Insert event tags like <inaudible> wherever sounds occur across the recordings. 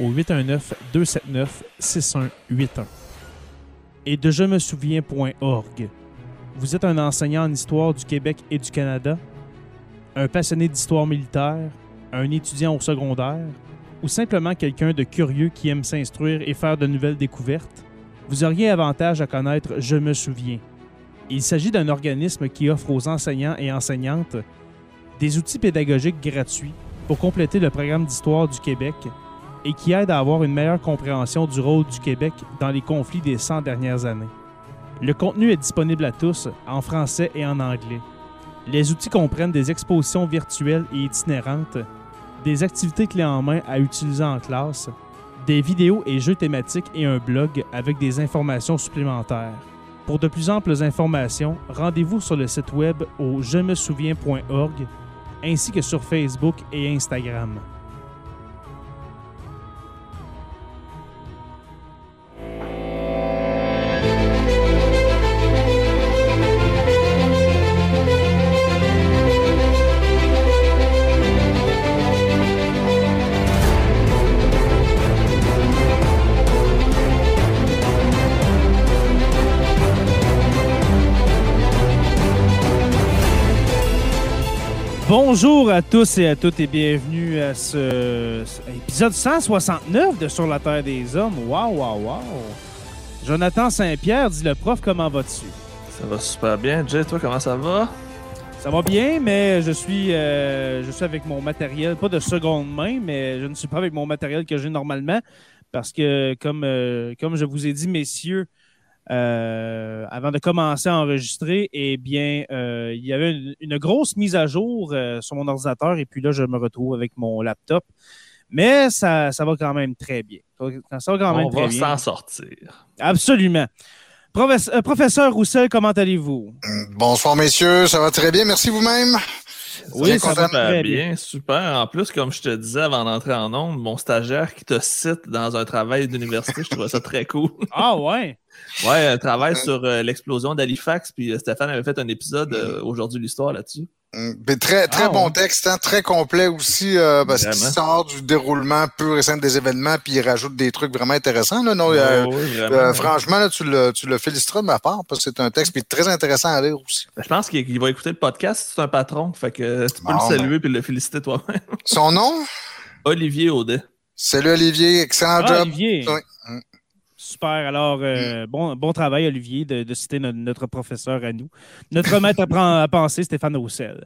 au 819-279-6181. Et de je me souviens.org. Vous êtes un enseignant en histoire du Québec et du Canada? un passionné d'histoire militaire, un étudiant au secondaire, ou simplement quelqu'un de curieux qui aime s'instruire et faire de nouvelles découvertes, vous auriez avantage à connaître Je me souviens. Il s'agit d'un organisme qui offre aux enseignants et enseignantes des outils pédagogiques gratuits pour compléter le programme d'histoire du Québec et qui aide à avoir une meilleure compréhension du rôle du Québec dans les conflits des 100 dernières années. Le contenu est disponible à tous en français et en anglais. Les outils comprennent des expositions virtuelles et itinérantes, des activités clés en main à utiliser en classe, des vidéos et jeux thématiques et un blog avec des informations supplémentaires. Pour de plus amples informations, rendez-vous sur le site web au je me souviens.org ainsi que sur Facebook et Instagram. Bonjour à tous et à toutes et bienvenue à ce, ce épisode 169 de Sur la Terre des Hommes. Waouh, waouh, waouh! Jonathan Saint-Pierre, dit le prof, comment vas-tu? Ça va super bien. Jay, toi, comment ça va? Ça va bien, mais je suis, euh, je suis avec mon matériel, pas de seconde main, mais je ne suis pas avec mon matériel que j'ai normalement parce que, comme, euh, comme je vous ai dit, messieurs, euh, avant de commencer à enregistrer, eh bien, euh, il y avait une, une grosse mise à jour euh, sur mon ordinateur et puis là, je me retrouve avec mon laptop. Mais ça, ça va quand même très bien. Ça va quand même On très va bien. s'en sortir. Absolument. Professe- euh, professeur Roussel, comment allez-vous? Bonsoir messieurs, ça va très bien, merci vous-même. Oui, Bien ça va très bien, super. En plus, comme je te disais avant d'entrer en onde, mon stagiaire qui te cite dans un travail d'université, je trouvais ça très cool. Ah ouais? Ouais, un travail sur euh, l'explosion d'Halifax, puis euh, Stéphane avait fait un épisode euh, aujourd'hui de l'histoire là-dessus. Mm, mais très très Ah, bon ouais. texte, hein, très complet aussi, euh, parce qu'il sort du déroulement pur et simple des événements, puis il rajoute des trucs vraiment intéressants. Là, non, euh, vraiment. euh, franchement, là, tu, le, tu le féliciteras de ma part, parce que c'est un texte puis très intéressant à lire aussi. Je pense qu'il va écouter le podcast, c'est un patron, fait que tu peux Bon, le saluer puis le féliciter toi-même. Son nom? Olivier Audet. Salut Olivier, excellent Ah, job. Olivier. Oui. Mm. Super. Alors, euh, bon, bon travail, Olivier, de, de citer no- notre professeur à nous. Notre maître à, pen- à penser, Stéphane Roussel.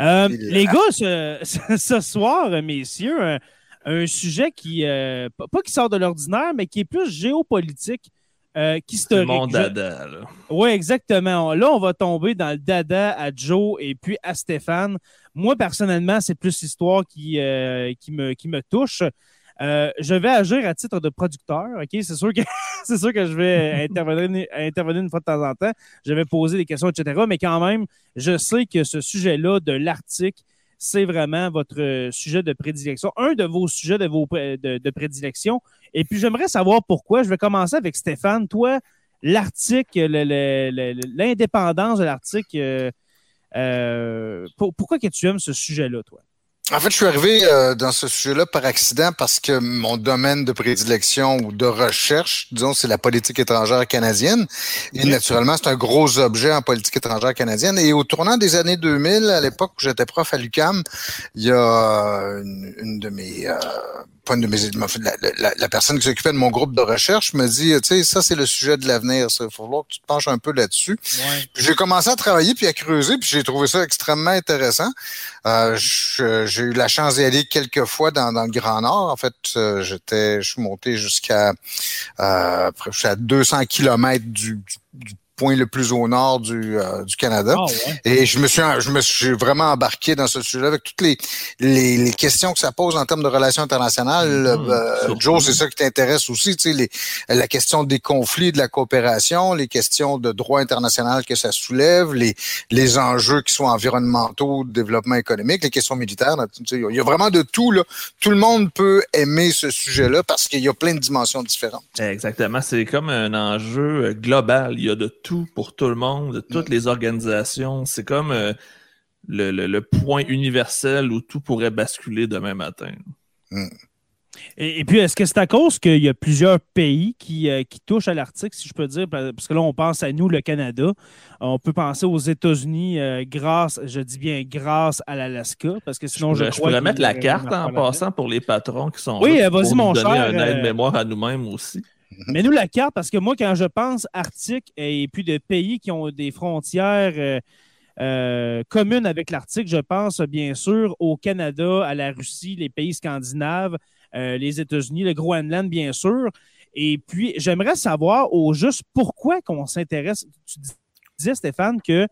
Euh, les gars, ce, ce soir, messieurs, un, un sujet qui, euh, pas qui sort de l'ordinaire, mais qui est plus géopolitique euh, C'est qu'historique. mon dada, là. oui, exactement. Là, on va tomber dans le dada à Joe et puis à Stéphane. Moi, personnellement, c'est plus l'histoire qui, euh, qui, me, qui me touche. Euh, je vais agir à titre de producteur, OK? C'est sûr que, <laughs> c'est sûr que je vais <laughs> intervenir, intervenir une fois de temps en temps. Je vais poser des questions, etc. Mais quand même, je sais que ce sujet-là de l'Arctique, c'est vraiment votre euh, sujet de prédilection, un de vos sujets de, vos, pré- de, de prédilection. Et puis, j'aimerais savoir pourquoi. Je vais commencer avec Stéphane. Toi, l'Arctique, l'indépendance de l'Arctique. euh, euh, pour- pourquoi que tu aimes ce sujet-là, toi? En fait, je suis arrivé euh, dans ce sujet-là par accident parce que mon domaine de prédilection ou de recherche, disons, c'est la politique étrangère canadienne. Et naturellement, c'est un gros objet en politique étrangère canadienne. Et au tournant des années 2000, à l'époque où j'étais prof à l'UCAM, il y a une, une de mes... euh, pas une de mes... en fait, La, la- la personne qui s'occupait de mon groupe de recherche me dit, tu sais, ça, c'est le sujet de l'avenir. Il faut falloir que tu te penches un peu là-dessus. Ouais. J'ai commencé à travailler puis à creuser, puis j'ai trouvé ça extrêmement intéressant. Euh, j'ai eu la chance d'y aller quelques fois dans, dans le Grand Nord. En fait, euh, j'étais, je suis monté jusqu'à euh, à 200 kilomètres du, du- du point le plus au nord du, euh, du Canada. Ah, ouais. Et je me suis, je me suis vraiment embarqué dans ce sujet avec toutes les, les, les questions que ça pose en termes de relations internationales. Mhm, Euh. Joe, c'est ça qui t'intéresse aussi, tu sais, les, la question des conflits, de la coopération, les questions de droit international que ça soulève, les, les enjeux qui sont environnementaux, développement économique, les questions militaires. tu sais, Il y a vraiment de tout. Là. Tout le monde peut aimer ce sujet-là parce qu'il y a plein de dimensions différentes. Exactement. C'est comme un enjeu global. Il y a de tout pour tout le monde, de toutes les organisations. C'est comme euh, le, le- le point universel où tout pourrait basculer demain matin. Et, et puis, est-ce que c'est à cause qu'il y a plusieurs pays qui, euh, qui touchent à l'Arctique, si je peux dire, parce que là, on pense à nous, le Canada. On peut penser aux États-Unis euh, grâce, je dis bien grâce à l'Alaska, parce que sinon, je, je, crois pourrais mettre la carte en passant pour les patrons qui sont Oui, là vas-y, mon donner cher, un euh, aide-mémoire à nous-mêmes aussi. Mais nous, la carte, parce que moi, quand je pense Arctique et puis de pays qui ont des frontières euh, euh, communes avec l'Arctique, je pense bien sûr au Canada, à la Russie, les pays scandinaves, euh, les États-Unis, le Groenland, bien sûr. Et puis, j'aimerais savoir au juste pourquoi qu'on s'intéresse. Tu disais, Stéphane, que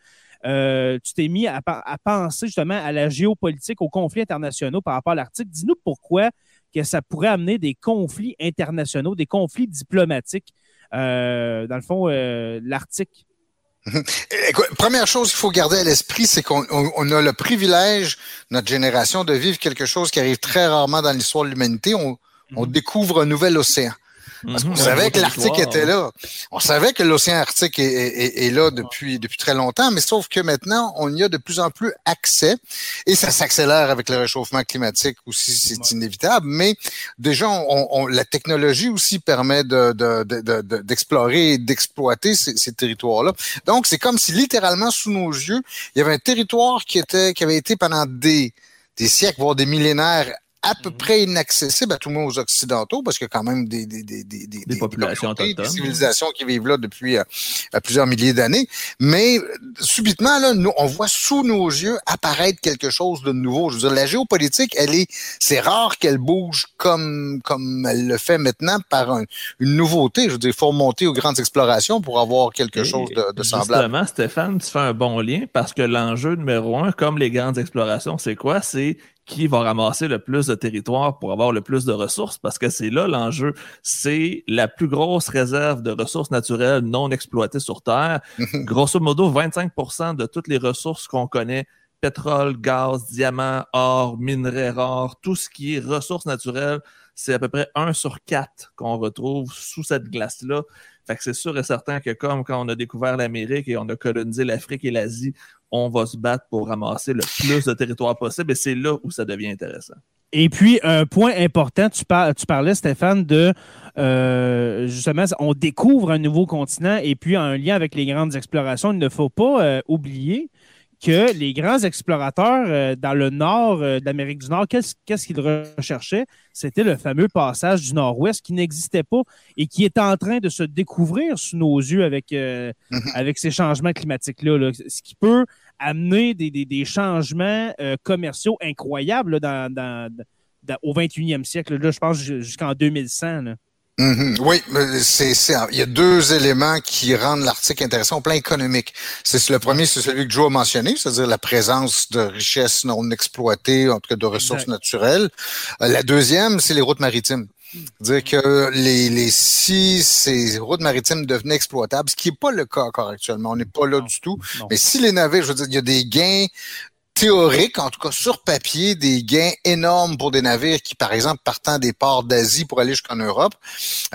tu t'es mis à penser justement à la géopolitique, aux conflits internationaux par rapport à l'Arctique. Dis-nous pourquoi que ça pourrait amener des conflits internationaux, des conflits diplomatiques, euh, dans le fond, euh, l'Arctique. <laughs> Écoute, première chose qu'il faut garder à l'esprit, c'est qu'on on- on a le privilège, notre génération, de vivre quelque chose qui arrive très rarement dans l'histoire de l'humanité. On, on Mhm. découvre un nouvel océan. Parce qu'on Mhm. savait que l'Arctique était là. On savait que l'océan Arctique est, est- est- est là depuis, depuis très longtemps, mais sauf que maintenant, on y a de plus en plus accès et ça s'accélère avec le réchauffement climatique aussi, c'est inévitable. Mais déjà, on, on- la technologie aussi permet de- de- de- d'explorer et d'exploiter ces, ces territoires-là. Donc, c'est comme si littéralement sous nos yeux, il y avait un territoire qui était, qui avait été pendant des, des siècles, voire des millénaires, à peu Mhm. près inaccessible à tout le monde aux Occidentaux, parce qu'il y a quand même des, des, des, des, des, Des populations. Des civilisations qui vivent là depuis euh, plusieurs milliers d'années. Mais subitement, là, nous, on voit sous nos yeux apparaître quelque chose de nouveau. Je veux dire, la géopolitique, elle est, c'est rare qu'elle bouge comme, comme elle le fait maintenant par un- une nouveauté. Je veux dire, il faut remonter aux grandes explorations pour avoir quelque Et chose de, de semblable. Justement, Stéphane, tu fais un bon lien parce que l'enjeu numéro un, comme les grandes explorations, c'est quoi? C'est qui va ramasser le plus de territoire pour avoir le plus de ressources, parce que c'est là l'enjeu. C'est la plus grosse réserve de ressources naturelles non exploitées sur Terre. <laughs> Grosso modo, 25% de toutes les ressources qu'on connaît, pétrole, gaz, diamants, or, minerais rares, tout ce qui est ressources naturelles, c'est à peu près 1 sur 4 qu'on retrouve sous cette glace-là. C'est sûr et certain que comme quand on a découvert l'Amérique et on a colonisé l'Afrique et l'Asie, on va se battre pour ramasser le plus de territoire possible et c'est là où ça devient intéressant. Et puis, un point important, tu parlais, Stéphane, de euh, justement, on découvre un nouveau continent et puis en lien avec les grandes explorations, il ne faut pas euh, oublier que les grands explorateurs euh, dans le nord euh, de l'Amérique du Nord, qu'est-ce qu'ils recherchaient? C'était le fameux passage du nord-ouest qui n'existait pas et qui est en train de se découvrir sous nos yeux avec, euh, Mhm. avec ces changements climatiques-là. là. Ce qui peut amener des, des- des changements euh, commerciaux incroyables là, dans, dans- dans- au 21e siècle. Là, je pense ju- jusqu'en 2100. là. Mhm. Oui, c'est, c'est, il y a deux éléments qui rendent l'article intéressant au plan économique. C'est le premier, c'est celui que Joe a mentionné, c'est-à-dire la présence de richesses non exploitées, en tout cas de ressources Exact. naturelles. Euh, La deuxième, c'est les routes maritimes. Dire que les, les si ces routes maritimes devenaient exploitables, ce qui n'est pas le cas encore actuellement, on n'est pas là Non. du tout. Non. Mais si les navires, je veux dire, il y a des gains théorique, en tout cas sur papier, des gains énormes pour des navires qui, par exemple, partant des ports d'Asie pour aller jusqu'en Europe.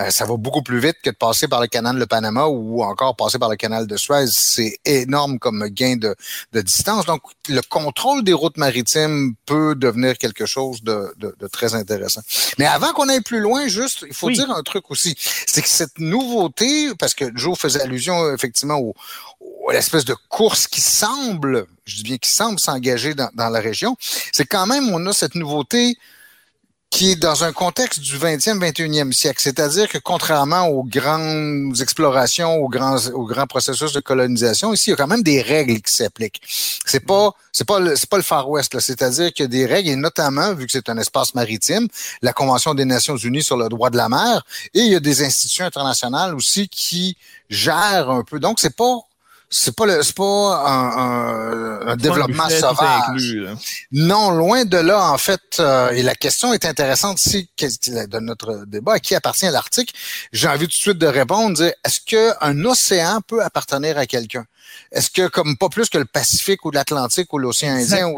Euh, ça va beaucoup plus vite que de passer par le canal de Panama ou encore passer par le canal de Suez. C'est énorme comme gain de, de, distance. Donc, le contrôle des routes maritimes peut devenir quelque chose de, de, de très intéressant. Mais avant qu'on aille plus loin, juste, il faut dire un truc aussi. C'est que cette nouveauté, parce que Joe faisait allusion effectivement au, l'espèce de course qui semble, je dis bien qui semble s'engager dans, dans, la région, c'est quand même, on a cette nouveauté qui est dans un contexte du 20e, 21e siècle. C'est-à-dire que contrairement aux grandes explorations, aux grands, aux grands processus de colonisation, ici, il y a quand même des règles qui s'appliquent. C'est pas, c'est pas le, c'est pas le Far West, C'est-à-dire qu'il y a des règles, et notamment, vu que c'est un espace maritime, la Convention des Nations Unies sur le droit de la mer, et il y a des institutions internationales aussi qui gèrent un peu. Donc, c'est pas, c'est pas le, c'est pas un, un, un développement sauvage. Inclus, non, loin de là, en fait. Euh, et la question est intéressante ici de notre débat à qui appartient l'Arctique. J'ai envie tout de suite de répondre, est-ce qu'un océan peut appartenir à quelqu'un? Est-ce que, comme pas plus que le Pacifique ou l'Atlantique ou l'océan Indien? Ou,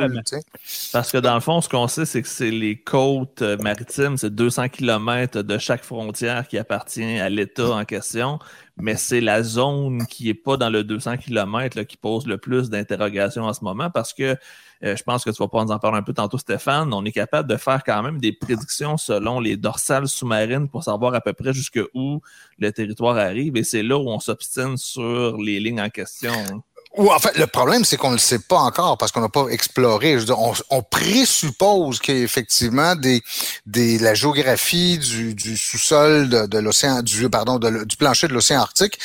Parce que dans le fond, ce qu'on sait, c'est que c'est les côtes euh, maritimes, c'est 200 km de chaque frontière qui appartient à l'État en question, mais c'est la zone qui n'est pas dans le 200 km qui pose le plus d'interrogations en ce moment parce que euh, je pense que tu vas pouvoir nous en parler un peu tantôt, Stéphane. On est capable de faire quand même des prédictions selon les dorsales sous-marines pour savoir à peu près jusqu'où le territoire arrive. Et c'est là où on s'obstine sur les lignes en question. Ou en fait, le problème, c'est qu'on ne le sait pas encore parce qu'on n'a pas exploré. on, présuppose qu'effectivement des, des, la géographie du, du sous-sol de, de l'océan, du pardon, du plancher de l'océan Arctique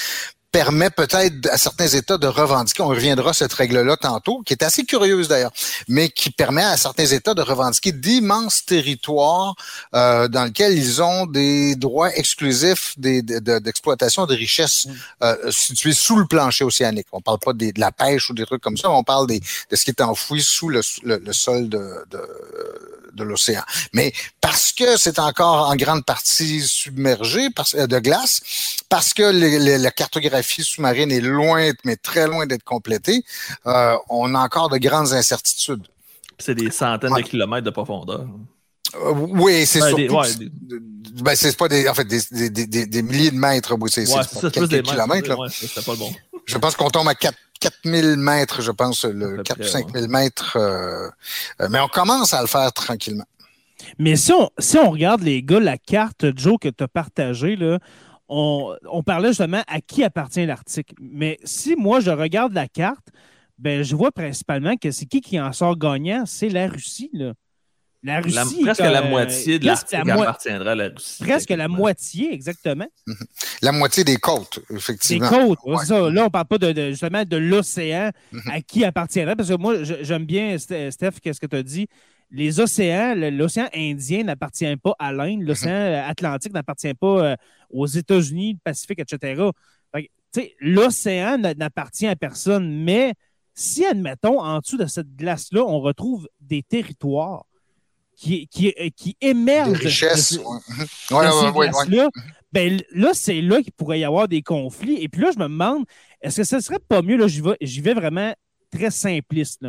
permet peut-être à certains États de revendiquer, on reviendra à cette règle-là tantôt, qui est assez curieuse d'ailleurs, mais qui permet à certains États de revendiquer d'immenses territoires euh, dans lesquels ils ont des droits exclusifs d'exploitation de, richesses mm. euh, situées sous le plancher océanique. On parle pas de la pêche ou des trucs comme ça, on parle des, de ce qui est enfoui sous le, le, sol de, de de l'océan. Mais parce que c'est encore en grande partie submergé euh, de glace, parce que la cartographie sous-marine est loin, mais très loin d'être complétée, euh, on a encore de grandes incertitudes. C'est des centaines de kilomètres de profondeur. Euh, oui, c'est surtout. Des, ben, c'est pas des, en fait, des, des, des, milliers de mètres. C'est ouais, quelques kilomètres. Ouais, pas le bon. Je pense qu'on tombe à 4 4000 mètres, je pense, le 4 ou 5000 mètres. Euh, euh, mais on commence à le faire tranquillement. Mais si on, si on regarde, les gars, la carte, Joe, que tu as partagée, là, on, on, parlait justement à qui appartient l'Arctique. Mais si moi, je regarde la carte, ben, je vois principalement que c'est qui qui en sort gagnant, c'est la Russie. Là. La Russie. presque la moitié de l'Arctique appartiendra à la Russie. Presque la moitié, exactement. La moitié des côtes, effectivement. Des côtes, ça. Là, on ne parle pas de, justement de l'océan mhm. à qui appartiendrait. Parce que moi, j'aime bien, Steph, qu'est-ce que tu as dit. Les océans, l'océan Indien n'appartient pas à l'Inde, mhm. l'océan Atlantique n'appartient pas euh, aux États-Unis, le Pacifique, etc. L'océan n'appartient à personne, mais si, admettons, en dessous de cette glace-là, on retrouve des territoires qui, qui, euh, qui émergent de, ces là ben là, c'est là qu'il pourrait y avoir des conflits. Et puis là, je me demande, est-ce que ce serait pas mieux, là, j'y vais, vais vraiment très simpliste,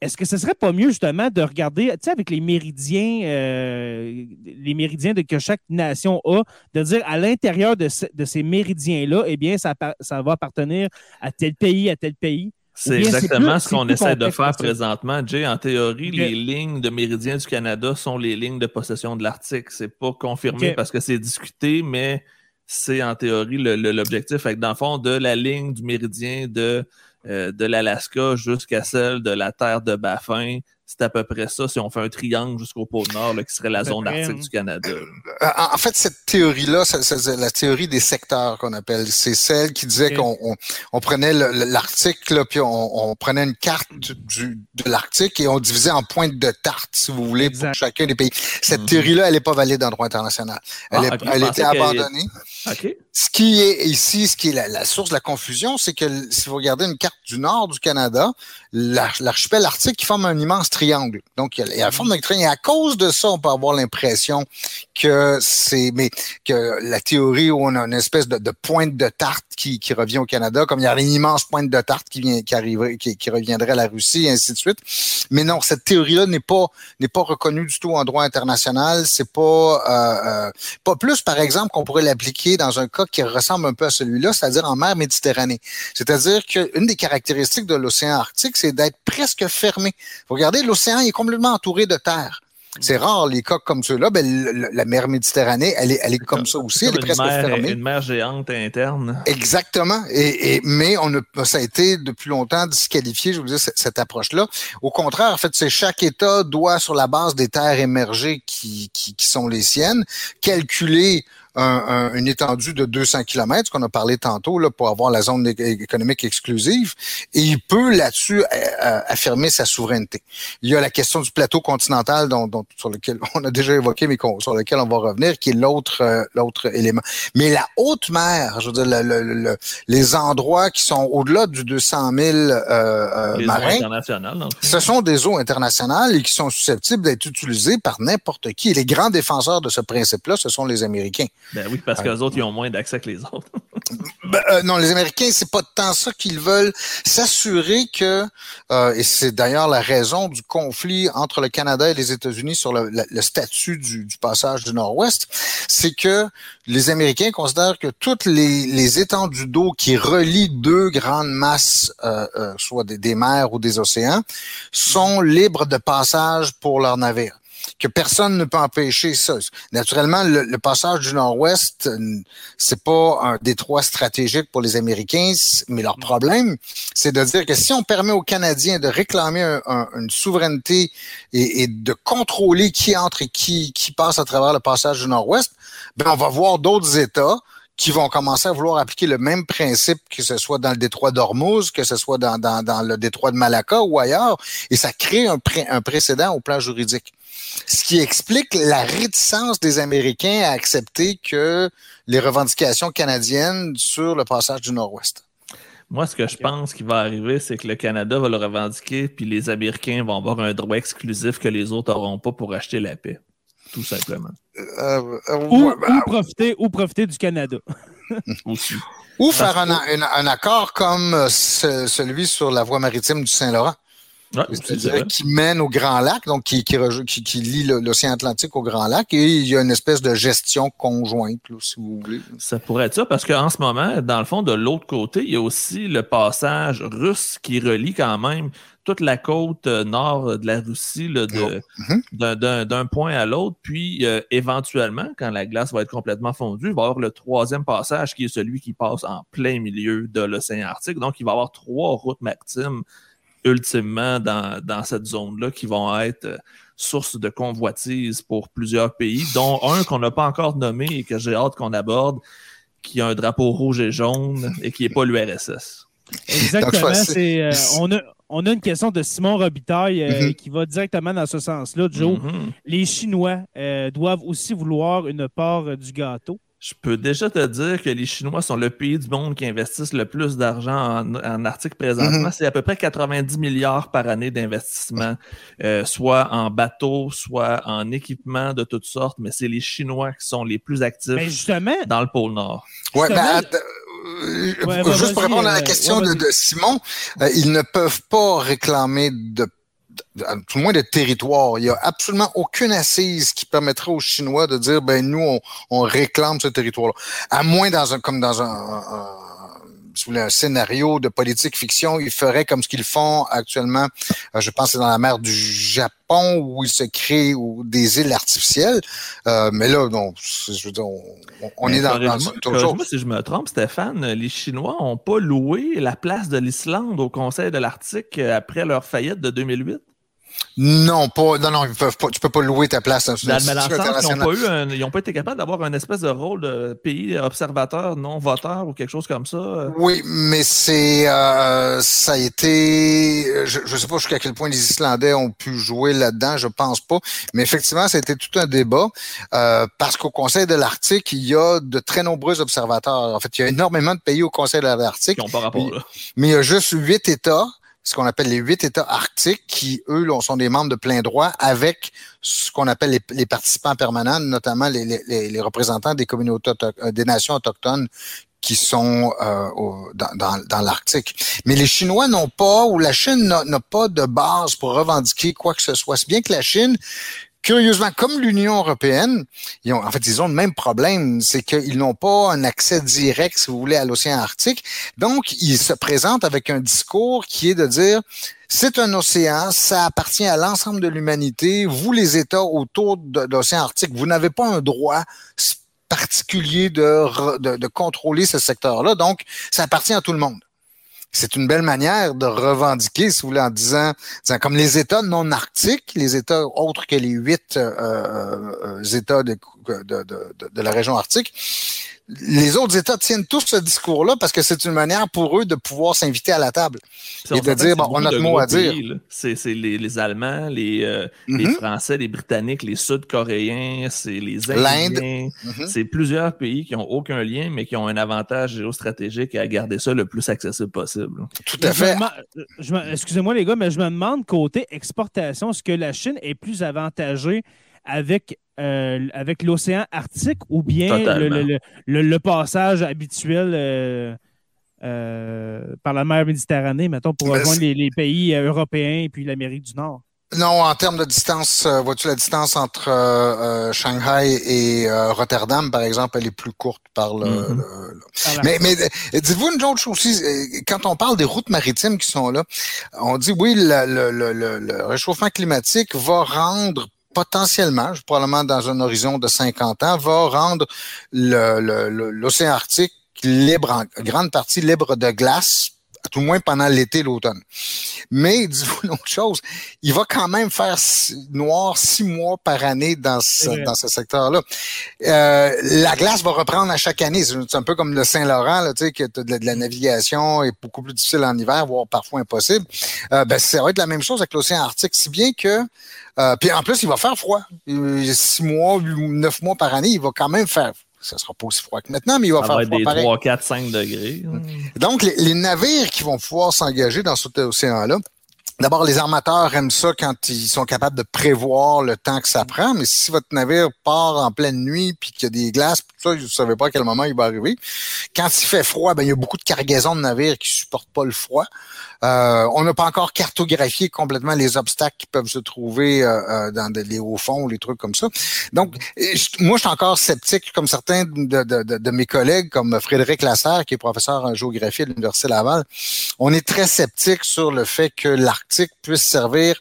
Est-ce que ce serait pas mieux justement de regarder, tu sais, avec les méridiens, euh, les méridiens de, que chaque nation a, de dire à l'intérieur de, de, ces méridiens-là, eh bien, ça, ça va appartenir à tel pays, à tel pays? C'est exactement ce qu'on essaie de faire présentement. Jay, en théorie, les lignes de méridien du Canada sont les lignes de possession de l'Arctique. C'est pas confirmé parce que c'est discuté, mais c'est en théorie l'objectif. Dans le fond, de la ligne du méridien de, euh, de l'Alaska jusqu'à celle de la terre de Baffin, c'est à peu près ça si on fait un triangle jusqu'au pôle Nord, qui serait la zone arctique du Canada. Euh, en fait, cette théorie-là, c'est la théorie des secteurs qu'on appelle. C'est celle qui disait qu'on on, prenait l'Arctique, puis on, prenait une carte du, de l'Arctique et on divisait en pointes de tarte, si vous voulez, pour chacun des pays. Cette mhm. théorie-là, elle n'est pas valide en droit international. Elle, a ah, été abandonnée. Ce qui est ici, ce qui est la, source de la confusion, c'est que si vous regardez une carte du nord du Canada, l'archipel arctique qui forme un immense triangle. Donc, il y a la forme d'un triangle. Et à cause de ça, on peut avoir l'impression que c'est, mais que la théorie où on a une espèce de, de pointe de tarte qui, qui, revient au Canada, comme il y a une immense pointe de tarte qui vient, qui arriverait, qui, qui reviendrait à la Russie, et ainsi de suite. Mais non, cette théorie-là n'est pas n'est pas reconnue du tout en droit international. C'est pas euh, euh, pas plus, par exemple, qu'on pourrait l'appliquer dans un cas qui ressemble un peu à celui-là, c'est-à-dire en mer Méditerranée. C'est-à-dire qu'une des caractéristiques de l'océan Arctique, c'est d'être presque fermé. Vous regardez, l'océan est complètement entouré de terre. C'est rare les cas comme ceux-là. Ben, la mer Méditerranée, elle est, elle est comme ça aussi. Elle est presque mer, fermée. Une mer géante interne. Exactement. Et, et, mais on a, ça a été depuis longtemps disqualifié, je vous dis, cette, cette approche-là. Au contraire, en fait, c'est chaque État doit, sur la base des terres émergées qui, qui, qui sont les siennes, calculer un, un, une étendue de 200 km, ce qu'on a parlé tantôt, là, pour avoir la zone économique exclusive, et il peut là-dessus euh, affirmer sa souveraineté. Il y a la question du plateau continental dont, dont sur lequel <laughs> on a déjà évoqué, mais sur lequel on va revenir, qui est l'autre euh, l'autre élément. Mais la haute mer, je veux dire, le, le, le, les endroits qui sont au-delà du 200 000 euh, les marins, ce sont des eaux internationales et qui sont susceptibles d'être utilisées par n'importe qui. Et les grands défenseurs de ce principe-là, ce sont les Américains. Ben oui, parce que les autres, ils ont moins d'accès que les autres. <laughs> ben, euh, non, les Américains, c'est pas tant ça qu'ils veulent s'assurer que, euh, et c'est d'ailleurs la raison du conflit entre le Canada et les États-Unis sur le, le, le statut du, du, passage du Nord-Ouest, c'est que les Américains considèrent que toutes les, les étendues d'eau qui relient deux grandes masses, euh, euh soit des, des mers ou des océans, sont libres de passage pour leurs navires que personne ne peut empêcher ça. Naturellement, le, le passage du Nord-Ouest, c'est pas un détroit stratégique pour les Américains, mais leur problème, c'est de dire que si on permet aux Canadiens de réclamer un, un, une souveraineté et, et, de contrôler qui entre et qui, qui passe à travers le passage du Nord-Ouest, ben on va voir d'autres États qui vont commencer à vouloir appliquer le même principe, que ce soit dans le détroit d'Ormuz, que ce soit dans, dans, dans, le détroit de Malacca ou ailleurs, et ça crée un, pré un précédent au plan juridique. Ce qui explique la réticence des Américains à accepter que les revendications canadiennes sur le passage du Nord-Ouest. Moi, ce que je pense qui va arriver, c'est que le Canada va le revendiquer, puis les Américains vont avoir un droit exclusif que les autres n'auront pas pour acheter la paix tout simplement. Euh, euh, ou, ouais, bah, ou, profiter, ou profiter du Canada. <laughs> Aussi. Ou faire un, un, un, accord comme ce, celui sur la voie maritime du Saint-Laurent. Ouais, C'est-à-dire qui mène au Grand Lac, donc qui, qui, qui, qui lie l'océan Atlantique au Grand Lac, et il y a une espèce de gestion conjointe, là, si vous voulez. Ça pourrait être ça, parce qu'en ce moment, dans le fond, de l'autre côté, il y a aussi le passage russe qui relie quand même toute la côte nord de la Russie là, de, mm-hmm. d'un point à l'autre. Puis, euh, éventuellement, quand la glace va être complètement fondue, il va y avoir le troisième passage qui est celui qui passe en plein milieu de l'océan Arctique. Donc, il va y avoir trois routes maritimes ultimement dans, dans cette zone-là qui vont être euh, source de convoitise pour plusieurs pays, dont un qu'on n'a pas encore nommé et que j'ai hâte qu'on aborde, qui a un drapeau rouge et jaune et qui n'est pas l'URSS. Exactement. C'est, euh, on, a, on a une question de Simon Robitaille euh, mm-hmm. qui va directement dans ce sens-là. Joe, mm-hmm. les Chinois euh, doivent aussi vouloir une part du gâteau. Je peux déjà te dire que les Chinois sont le pays du monde qui investissent le plus d'argent en, en Arctique présentement. Mm-hmm. C'est à peu près 90 milliards par année d'investissement, euh, soit en bateau, soit en équipement de toutes sortes, mais c'est les Chinois qui sont les plus actifs dans le pôle Nord. Ouais, ben, euh, ouais, juste pour répondre à la question ouais, de, de, Simon, euh, ils ne peuvent pas réclamer de tout le moins de territoire. Il n'y a absolument aucune assise qui permettrait aux Chinois de dire, ben nous, on, réclame ce territoire-là. À moins dans un, comme dans un, si vous voulez, un scénario de politique fiction, ils feraient comme ce qu'ils font actuellement, euh, je pense c'est dans la mer du Japon où ils se créent ou, des îles artificielles. Euh, mais là, non, je veux dire, on, on est dans, dans toujours. Moi, si je me trompe, Stéphane, les Chinois n'ont pas loué la place de l'Islande au Conseil de l'Arctique après leur faillite de 2008? Non, pas, non, non, ils peuvent pas, tu peux pas louer ta place dans une Ils n'ont pas, eu un, ils ont pas été capables d'avoir un espèce de rôle de pays observateur, non voteur ou quelque chose comme ça. Oui, mais c'est, euh, ça a été, je, je sais pas jusqu'à quel point les Islandais ont pu jouer là-dedans, je pense pas, mais effectivement, ça a été tout un débat euh, parce qu'au Conseil de l'Arctique, il y a de très nombreux observateurs. En fait, il y a énormément de pays au Conseil de l'Arctique. Qui n'ont pas rapport là. Mais il y a juste huit États ce qu'on appelle les huit États arctiques, qui, eux, sont des membres de plein droit, avec ce qu'on appelle les, participants permanents, notamment les, représentants des communautés euh, des nations autochtones qui sont euh, dans, dans l'Arctique. Mais les Chinois n'ont pas, ou la Chine n'a pas de base pour revendiquer quoi que ce soit. C'est bien que la Chine curieusement, comme l'Union européenne, ils ont, en fait, ils ont le même problème, c'est qu'ils n'ont pas un accès direct, si vous voulez, à l'océan Arctique. Donc, ils se présentent avec un discours qui est de dire, c'est un océan, ça appartient à l'ensemble de l'humanité. Vous, les États autour de, l'océan Arctique, vous n'avez pas un droit particulier de, contrôler ce secteur-là. Donc, ça appartient à tout le monde c'est une belle manière de revendiquer, si vous voulez, en disant, comme les États non arctiques, les États autres que les huit euh, euh, euh États de, de, de, la région arctique, les autres États tiennent tous ce discours-là parce que c'est une manière pour eux de pouvoir s'inviter à la table et de dire, bon, on a notre mot à dire. C'est les, les, Allemands, les, euh, les mm-hmm. Français, les Britanniques, les Sud-Coréens, c'est les Indiens. Mm-hmm. C'est plusieurs pays qui n'ont aucun lien, mais qui ont un avantage géostratégique à garder ça le plus accessible possible. Tout à fait. Excusez-moi les gars, mais je me demande côté exportation, est-ce que la Chine est plus avantagée avec euh, avec l'océan Arctique ou bien le, passage habituel euh, euh, par la mer Méditerranée, mettons, pour rejoindre les, pays européens et puis l'Amérique du Nord? Non, en termes de distance, vois-tu la distance entre Shanghai et Rotterdam, par exemple, elle est plus courte par le. Mm-hmm. Mais, mais dites-vous une autre chose aussi, quand on parle des routes maritimes qui sont là, on dit oui, le réchauffement climatique va rendre potentiellement, probablement dans un horizon de 50 ans, va rendre l'océan Arctique libre, en grande partie libre de glace à tout le moins pendant l'été, l'automne. Mais, <laughs> dis-vous une autre chose, il va quand même faire noir six mois par année dans ce, dans ce secteur-là. Euh, la glace va reprendre à chaque année. C'est un peu comme le Saint-Laurent, là, tu sais, que de, la navigation est beaucoup plus difficile en hiver, voire parfois impossible. Euh, ben, ça va être la même chose avec l'océan Arctique, si bien que euh, puis en plus, il va faire froid. Six mois, neuf mois par année, il va quand même faire ça sera pas aussi froid que maintenant, mais il va ça faire va froid des pareil. 3, 4, 5 degrés. Donc, les, navires qui vont pouvoir s'engager dans cet océan-là, D'abord, les armateurs aiment ça quand ils sont capables de prévoir le temps que ça prend, mais si votre navire part en pleine nuit puis qu'il y a des glaces, tout ça, vous ne savez pas à quel moment il va arriver. Quand il fait froid, ben, il y a beaucoup de cargaisons de navires qui supportent pas le froid. Euh, on n'a pas encore cartographié complètement les obstacles qui peuvent se trouver euh, euh, dans les hauts fonds, les trucs comme ça. Donc, moi, je suis encore sceptique, comme certains de, de, de, mes collègues, comme Frédéric Lasserre, qui est professeur en géographie à l'Université Laval. On est très sceptique sur le fait que l'Arctique puisse servir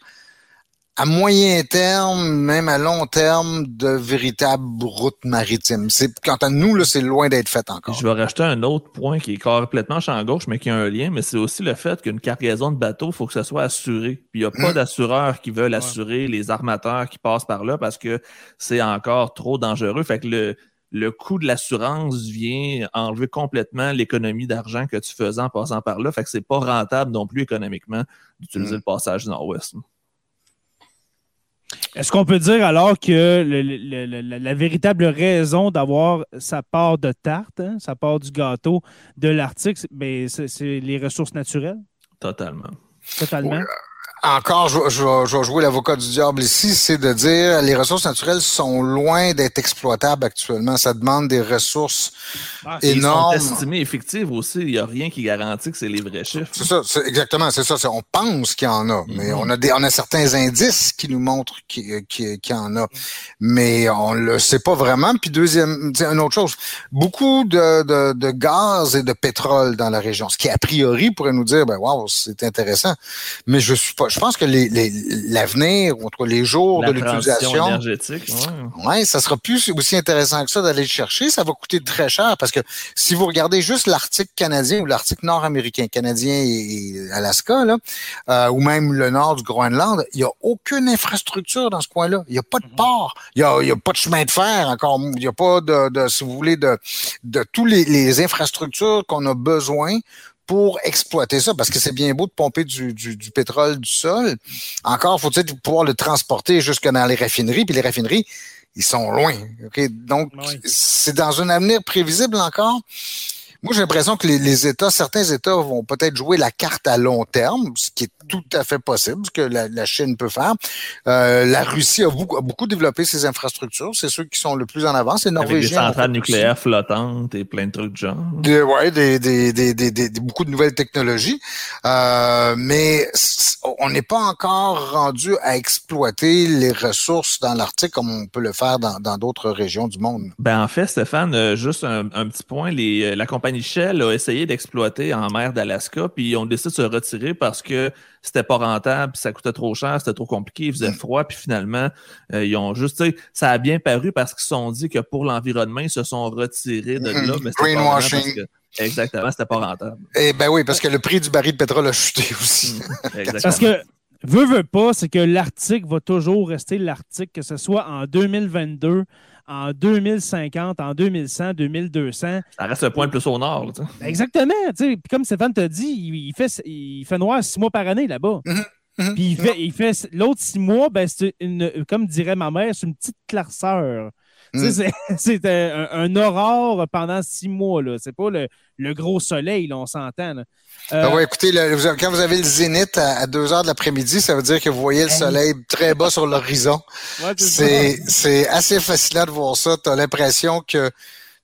à moyen terme, même à long terme, de véritables routes maritimes. C'est, quant à nous, là, c'est loin d'être fait encore. Je vais rajouter un autre point qui est complètement champ gauche, mais qui a un lien, mais c'est aussi le fait qu'une cargaison de bateaux, il faut que ce soit assuré. Puis il n'y a pas hmm. d'assureurs qui veulent assurer les armateurs qui passent par là parce que c'est encore trop dangereux. Fait que le, le coût de l'assurance vient enlever complètement l'économie d'argent que tu faisais en passant par là. Fait que c'est pas rentable non plus économiquement d'utiliser hmm. le passage nord-ouest. Est-ce qu'on peut dire alors que la, véritable raison d'avoir sa part de tarte, hein, sa part du gâteau de l'Arctique, ben, c'est les ressources naturelles? Totalement. Totalement? Encore, je, je, vais jouer l'avocat du diable ici, c'est de dire les ressources naturelles sont loin d'être exploitables actuellement. Ça demande des ressources ah, énormes. Ils sont estimées effectives aussi. Il n'y a rien qui garantit que c'est les vrais chiffres. C'est ça, c'est exactement, c'est ça. On pense qu'il y en a, mais mhm. on a des, on a certains indices qui nous montrent qu'il y en a, mais on le sait pas vraiment. Puis deuxième, une autre chose, beaucoup de, de, de, gaz et de pétrole dans la région, ce qui a priori pourrait nous dire, ben wow, c'est intéressant, mais je suis pas je pense que l'avenir, les, entre les jours de l'utilisation, énergétique, ouais. ça sera plus aussi intéressant que ça d'aller le chercher. Ça va coûter très cher parce que si vous regardez juste l'Arctique canadien ou l'Arctique nord-américain, canadien et, Alaska, là, euh, ou même le nord du Groenland, il n'y a aucune infrastructure dans ce coin-là. Il n'y a pas de mm-hmm. port, il n'y a, pas de chemin de fer encore, il n'y a pas de, de, si vous voulez, de, de tous les, les infrastructures qu'on a besoin pour exploiter ça, parce que c'est bien beau de pomper du, du, pétrole du sol. Encore faut-il pouvoir le transporter jusque dans les raffineries, puis les raffineries, ils sont loin. Donc, c'est dans un avenir prévisible encore. Moi, j'ai l'impression que les, les, États, certains États vont peut-être jouer la carte à long terme, ce qui est tout à fait possible, ce que la, la Chine peut faire. Euh, la Russie a beaucoup, a beaucoup, développé ses infrastructures. C'est ceux qui sont le plus en avance. C'est Norvégiens. Avec des centrales nucléaires flottantes et plein de trucs de genre. Des, ouais, des, des, des, des, beaucoup de nouvelles technologies. Euh, mais on n'est pas encore rendu à exploiter les ressources dans l'Arctique comme on peut le faire dans d'autres régions du monde. Ben, en fait, Stéphane, euh, juste un, un petit point. Les, euh, la compagnie Shell a essayé d'exploiter en mer d'Alaska, puis ils ont décidé de se retirer parce que c'était pas rentable, ça coûtait trop cher, c'était trop compliqué, il faisait mm. froid, puis finalement, euh, ils ont juste, ça a bien paru parce qu'ils se sont dit que pour l'environnement, ils se sont retirés de là. Mais Greenwashing. exactement, c'était pas rentable. Eh ben oui, parce que le prix du baril de pétrole a chuté aussi. Mm, <laughs> parce que veut, veut pas, c'est que l'Arctique va toujours rester l'Arctique, que ce soit en 2022, en 2050, en 2100, 2200. Ça reste un point plus au nord. Exactement. Puis comme Stéphane t'a dit, il fait, il fait noir six mois par année là-bas. Mm-hmm. Mm-hmm. Puis il fait, il fait l'autre six mois, ben, c'est une, comme dirait ma mère, c'est une petite clarceur. Mm. C'est <laughs> un, un, aurore pendant six mois. C'est pas le, le, gros soleil, là, on s'entend. Euh, ah ouais, écoutez, quand vous avez le zénith à, 2 heures de l'après-midi, ça veut dire que vous voyez le soleil très bas sur l'horizon. <laughs> c'est assez fascinant de voir ça. Tu as l'impression que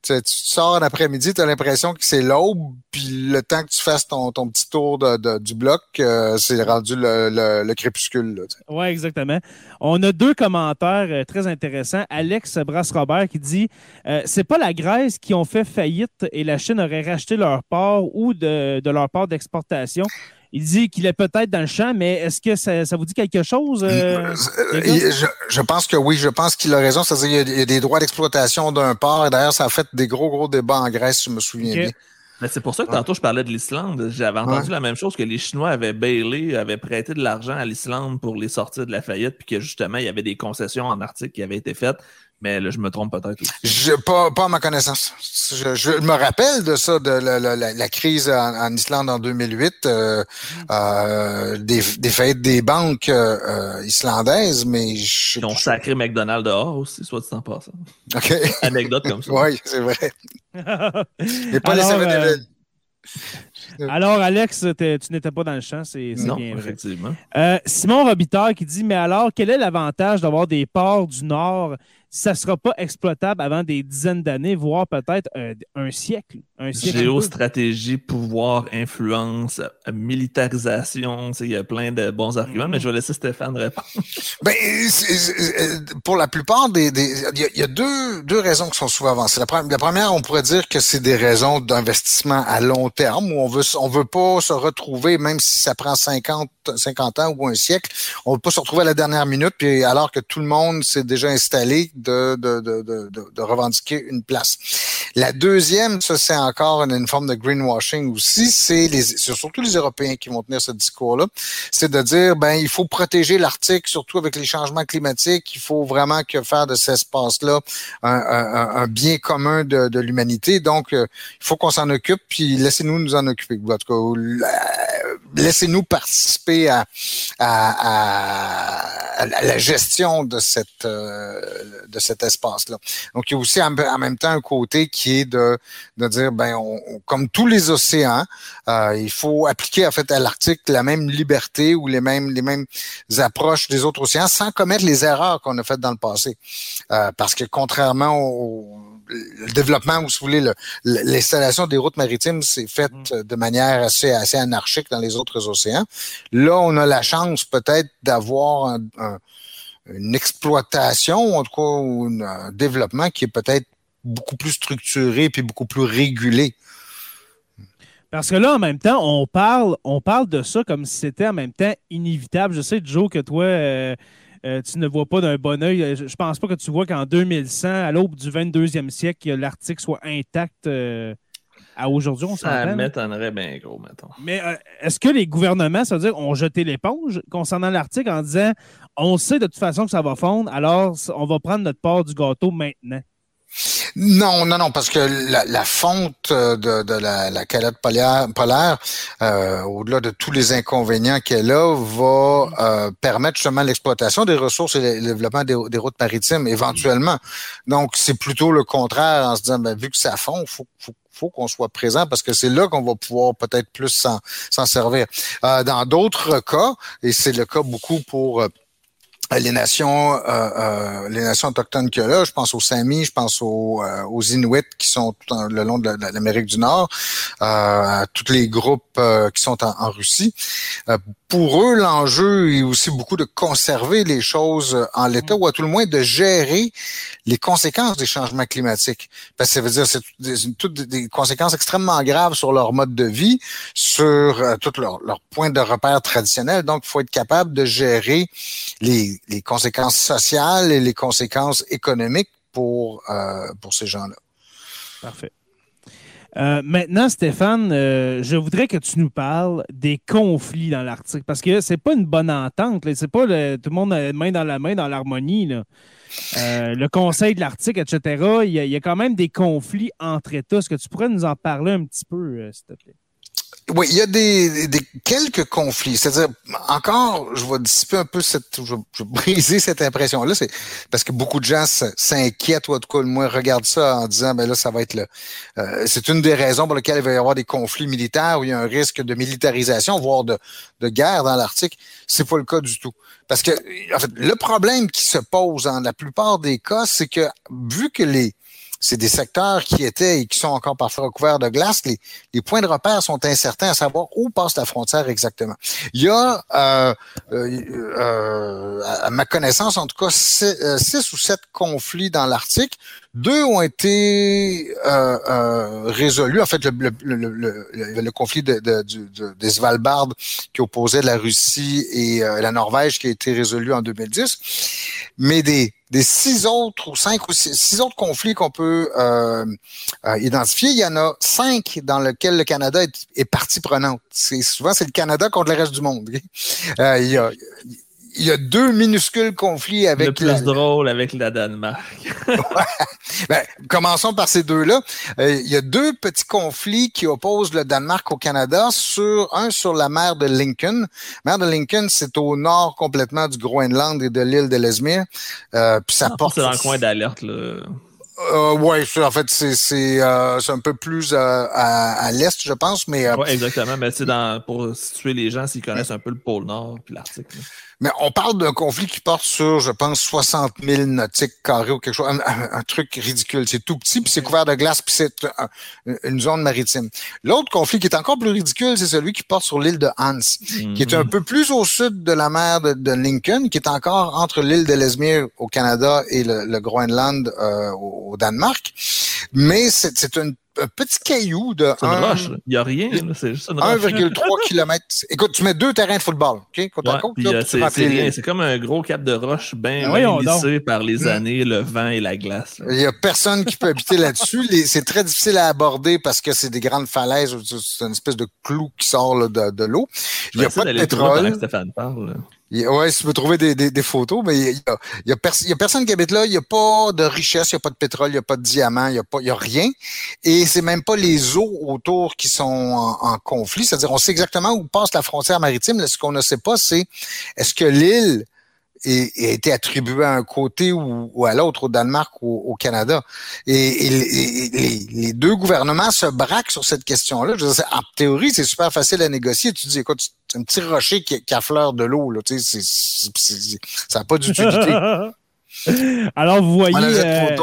tu, sors en après-midi, tu as l'impression que c'est l'aube, puis le temps que tu fasses ton, petit tour du bloc, euh, c'est rendu le, le, crépuscule. Oui, exactement. On a deux commentaires euh, très intéressants. Alex Brasse-Robert qui dit euh, C'est pas la Grèce qui ont fait faillite et la Chine aurait racheté leur port ou de, de leur port d'exportation. Il dit qu'il est peut-être dans le champ, mais est-ce que ça, vous dit quelque chose? Euh, euh, je, pense que oui, je pense qu'il a raison. C'est-à-dire qu'il y, a des droits d'exploitation d'un port. Et d'ailleurs, ça a fait des gros, gros débats en Grèce, si je me souviens bien. Mais c'est pour ça que tantôt je parlais de l'Islande. J'avais entendu la même chose que les Chinois avaient bailé, avaient prêté de l'argent à l'Islande pour les sortir de la faillite, puis que justement, il y avait des concessions en Arctique qui avaient été faites. Mais là, je me trompe peut-être pas, pas à ma connaissance. Je, me rappelle de ça, de la, crise en, Islande en 2008, euh, euh, des, des faillites des banques euh, islandaises, mais je... Ils ont sacré McDonald's dehors aussi, soit dit en passant. OK. Anecdote comme ça. <laughs> oui, c'est vrai. <laughs> mais pas Alors, les Alors, Alex, tu n'étais pas dans le champ, c'est bien vrai. Effectivement. Simon Robitaille qui dit Mais alors, quel est l'avantage d'avoir des ports du Nord ça ne sera pas exploitable avant des dizaines d'années, voire peut-être un, siècle. Un Géostratégie, pouvoir, influence, militarisation, il y a plein de bons arguments, mais je vais laisser Stéphane répondre. <laughs> Ben, pour la plupart des... Il y, a deux, deux raisons qui sont souvent avancées. La, la première, on pourrait dire que c'est des raisons d'investissement à long terme, où on veut, on veut pas se retrouver, même si ça prend 50, 50 ans ou un siècle, on veut pas se retrouver à la dernière minute, puis alors que tout le monde s'est déjà installé, de, de, de, de, revendiquer une place. La deuxième, ça c'est encore une, forme de greenwashing aussi, c'est surtout les Européens qui vont tenir ce discours-là, c'est de dire ben il faut protéger l'Arctique, surtout avec les changements climatiques, il faut vraiment que faire de cet espace-là un, un, un, bien commun de, de l'humanité. Donc euh, il faut qu'on s'en occupe, puis laissez-nous nous en occuper. Laissez-nous participer à, à, à, la gestion de cette euh, de cet espace-là. Donc, il y a aussi en, même temps un côté qui est de, de dire, ben, comme tous les océans, euh, il faut appliquer en fait à l'Arctique la même liberté ou les mêmes les mêmes approches des autres océans sans commettre les erreurs qu'on a faites dans le passé. Euh, parce que contrairement au le développement, ou si vous voulez, l'installation des routes maritimes s'est faite mm. de manière assez, assez anarchique dans les autres océans. Là, on a la chance peut-être d'avoir un, une exploitation, en tout cas un développement qui est peut-être beaucoup plus structuré puis beaucoup plus régulé. Parce que là, en même temps, on parle, on parle de ça comme si c'était en même temps inévitable. Je sais, Joe, que toi, euh, euh, tu ne vois pas d'un bon oeil. Je, pense pas que tu vois qu'en 2100, à l'aube du 22e siècle, l'Arctique soit intact. Euh, à aujourd'hui, on Ça m'étonnerait bien gros, mettons. Mais est-ce que les gouvernements, ça veut dire, ont jeté l'éponge concernant l'Arctique en disant on sait de toute façon que ça va fondre, alors on va prendre notre part du gâteau maintenant? Non, non, non, parce que la, fonte euh, de, la, calotte polaire, euh, au-delà de tous les inconvénients qu'elle a, va euh, permettre justement l'exploitation des ressources et le développement des, routes maritimes éventuellement. Donc, c'est plutôt le contraire en se disant, ben, vu que ça fond, faut, faut qu'on soit présent parce que c'est là qu'on va pouvoir peut-être plus s'en servir. Euh, dans d'autres cas, et c'est le cas beaucoup pour les nations, euh, euh, les nations autochtones qu'il y a là, je pense aux Samis, je pense aux, euh, aux Inuits qui sont le long de l'Amérique du Nord, à tous les groupes qui sont en Russie. Pour eux, l'enjeu est aussi beaucoup de conserver les choses en l'état, ou à tout le moins de gérer les conséquences des changements climatiques. Parce que ça veut dire c'est toutes des conséquences extrêmement graves sur leur mode de vie, sur tous leurs leur points de repère traditionnels. Donc, il faut être capable de gérer les les, conséquences sociales et les conséquences économiques pour, euh, pour ces gens-là. Parfait. Euh, maintenant, Stéphane, euh, je voudrais que tu nous parles des conflits dans l'Arctique parce que c'est pas une bonne entente. C'est pas tout le monde main dans la main dans l'harmonie. le Conseil de l'Arctique, etc. Il y, a, il y, a, quand même des conflits entre États. Est-ce que tu pourrais nous en parler un petit peu, s'il te plaît? Oui, il y a des, des quelques conflits. C'est-à-dire, encore, je vais dissiper un peu cette, je vais, <laughs> briser cette impression-là. C'est parce que beaucoup de gens s'inquiètent ou en tout cas, regardent ça en disant, ben là, ça va être le. Euh, c'est une des raisons pour lesquelles il va y avoir des conflits militaires où il y a un risque de militarisation, voire de, de guerre dans l'Arctique. C'est pas le cas du tout. Parce que, en fait, le problème qui se pose dans la plupart des cas, c'est que vu que les c'est des secteurs qui étaient et qui sont encore parfois recouverts de glace. Les, les, points de repère sont incertains à savoir où passe la frontière exactement. Il y a, euh, euh, euh à ma connaissance, en tout cas, euh, six, ou sept conflits dans l'Arctique. Deux ont été euh, euh, résolus. En fait, le, le, le, le conflit de, de, de, des Svalbard qui opposait la Russie et la Norvège qui a été résolu en 2010. Mais des des six autres ou cinq ou six, autres conflits qu'on peut euh, euh, identifier, il y en a cinq dans lesquels le Canada est, est partie prenante. C'est souvent c'est le Canada contre le reste du monde. Euh, il y a il y a deux minuscules conflits avec. Le plus drôle avec la Danemark. <laughs> ben, commençons par ces deux-là. Euh, il y a deux petits conflits qui opposent le Danemark au Canada. Sur un sur la mer de Lincoln. La mer de Lincoln, c'est au nord complètement du Groenland et de l'île de l'Esmir. Euh, puis ça ah, porte. C'est dans le coin d'alerte là. Euh, oui, en fait, c'est euh, un peu plus euh, à, à l'est, je pense. mais euh, exactement. Mais c'est pour situer les gens s'ils connaissent un peu le pôle Nord puis l'Arctique. Mais on parle d'un conflit qui porte sur, je pense, 60 000 nautiques carrés ou quelque chose, un, truc ridicule. C'est tout petit, puis c'est couvert de glace, puis c'est une zone maritime. L'autre conflit qui est encore plus ridicule, c'est celui qui porte sur l'île de Hans, qui est un mhm. peu plus au sud de la mer de, Lincoln, qui est encore entre l'île de Lesmere au Canada et le, Groenland euh, au, Danemark. Mais c'est une un petit caillou de. C'est une roche. Il n'y a rien. C'est juste une 1,3 <laughs> km. Écoute, tu mets deux terrains de football. OK? Euh, c'est comme un gros cap de roche bien ben glissé par les hmm. années, le vent et la glace. Il n'y a personne qui peut habiter là-dessus. C'est très difficile à aborder parce que c'est des grandes falaises. C'est une espèce de clou qui sort de, de l'eau. Il n'y a pas de pétrole. Stéphane parle. Oui, si tu peux trouver des, photos, mais il y a, y, a personne qui habite là. Il n'y a pas de richesse, il n'y a pas de pétrole, il n'y a pas de diamant, il n'y a, a rien. Et c'est même pas les eaux autour qui sont en conflit. C'est-à-dire, on sait exactement où passe la frontière maritime. ce qu'on ne sait pas, c'est est-ce que l'île et, a été attribué à un côté ou, à l'autre, au Danemark ou au Canada. Et, les, deux gouvernements se braquent sur cette question-là. En théorie, c'est super facile à négocier. Tu dis, écoute, c'est un petit rocher qui, qui affleure de l'eau. Tu sais, ça n'a pas d'utilité. <laughs> Alors, vous voyez... Euh,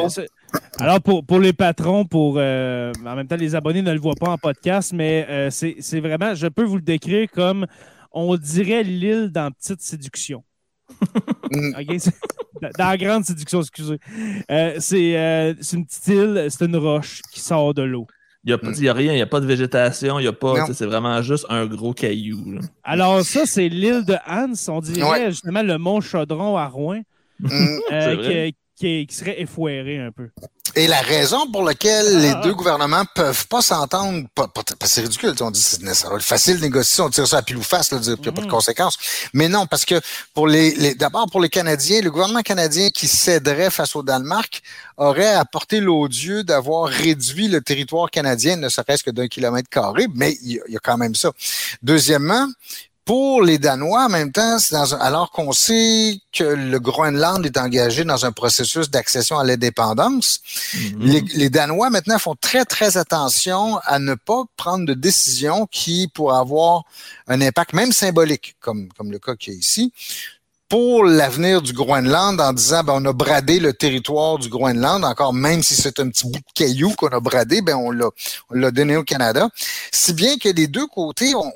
alors, pour, pour les patrons, pour euh, en même temps, les abonnés ne le voient pas en podcast, mais euh, c'est vraiment, je peux vous le décrire comme, on dirait l'île dans Petite Séduction. Mm. Dans la grande séduction, excusez. Euh, euh, c'est une petite île, c'est une roche qui sort de l'eau. Il n'y a, a, rien, il n'y a pas de végétation, il y a pas. C'est vraiment juste un gros caillou. Alors, ça, c'est l'île de Hans. On dirait justement le mont Chaudron à Rouen. Mm. Euh, qui, qui, serait effoiré un peu. Et la raison pour laquelle les deux gouvernements peuvent pas s'entendre, c'est ridicule, on dit c'est ça va être facile de négocier, on tire ça à pile ou face, il n'y a pas de mm. conséquences. Mais non, parce que pour les, les d'abord pour les Canadiens, le gouvernement canadien qui céderait face au Danemark aurait apporté l'odieux d'avoir réduit le territoire canadien, ne serait-ce que d'un kilomètre carré, mais il y, a quand même ça. Deuxièmement, Pour les Danois, en même temps, dans un, alors qu'on sait que le Groenland est engagé dans un processus d'accession à l'indépendance, mm-hmm. les, les, Danois maintenant font très très attention à ne pas prendre de décisions qui pourraient avoir un impact même symbolique, comme comme le cas qu'il y a ici, pour l'avenir du Groenland en disant ben, on a bradé le territoire du Groenland, encore même si c'est un petit bout de caillou qu'on a bradé, ben on l'a on l'a donné au Canada. Si bien que des deux côtés, on,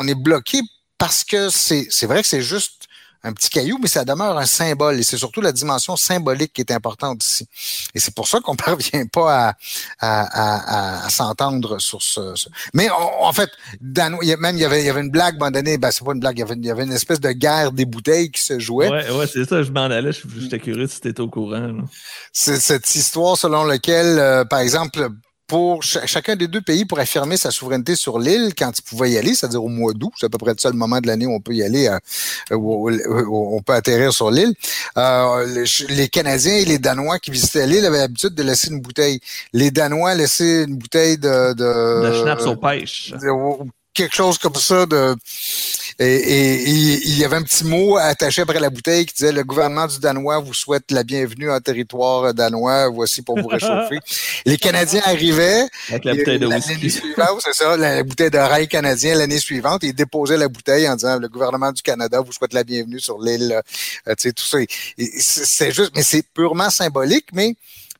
on est bloqué parce que c'est c'est vrai que c'est juste un petit caillou, mais ça demeure un symbole. Et c'est surtout la dimension symbolique qui est importante ici. Et c'est pour ça qu'on <laughs> parvient pas à, à, à, s'entendre sur ce. Mais en fait, Dan, même il y avait, il y avait une blague, à un moment donné, ben, c'est pas une blague, il y, avait, il y avait une espèce de guerre des bouteilles qui se jouait. Ouais, ouais, c'est ça, je m'en allais, j'étais curieux si tu étais au courant. C'est cette histoire selon laquelle, euh, par exemple, pour chacun des deux pays pour affirmer sa souveraineté sur l'île quand il pouvait y aller, c'est-à-dire au mois d'août. C'est à peu près le seul moment de l'année où on peut y aller, euh, où, on peut atterrir sur l'île. Euh, les, Canadiens et les Danois qui visitaient l'île avaient l'habitude de laisser une bouteille. Les Danois laissaient une bouteille de... De, de schnapps aux pêches. quelque chose comme ça de et, il y avait un petit mot attaché après la bouteille qui disait le gouvernement du Danois vous souhaite la bienvenue en territoire danois. Voici pour vous <laughs> réchauffer. les Canadiens arrivaient. Avec la bouteille de L'année suivante, c'est ça, la bouteille de rail canadien l'année suivante. Ils déposaient la bouteille en disant le gouvernement du Canada vous souhaite la bienvenue sur l'île. Euh, tu sais, tout ça. C'est juste, mais c'est purement symbolique, mais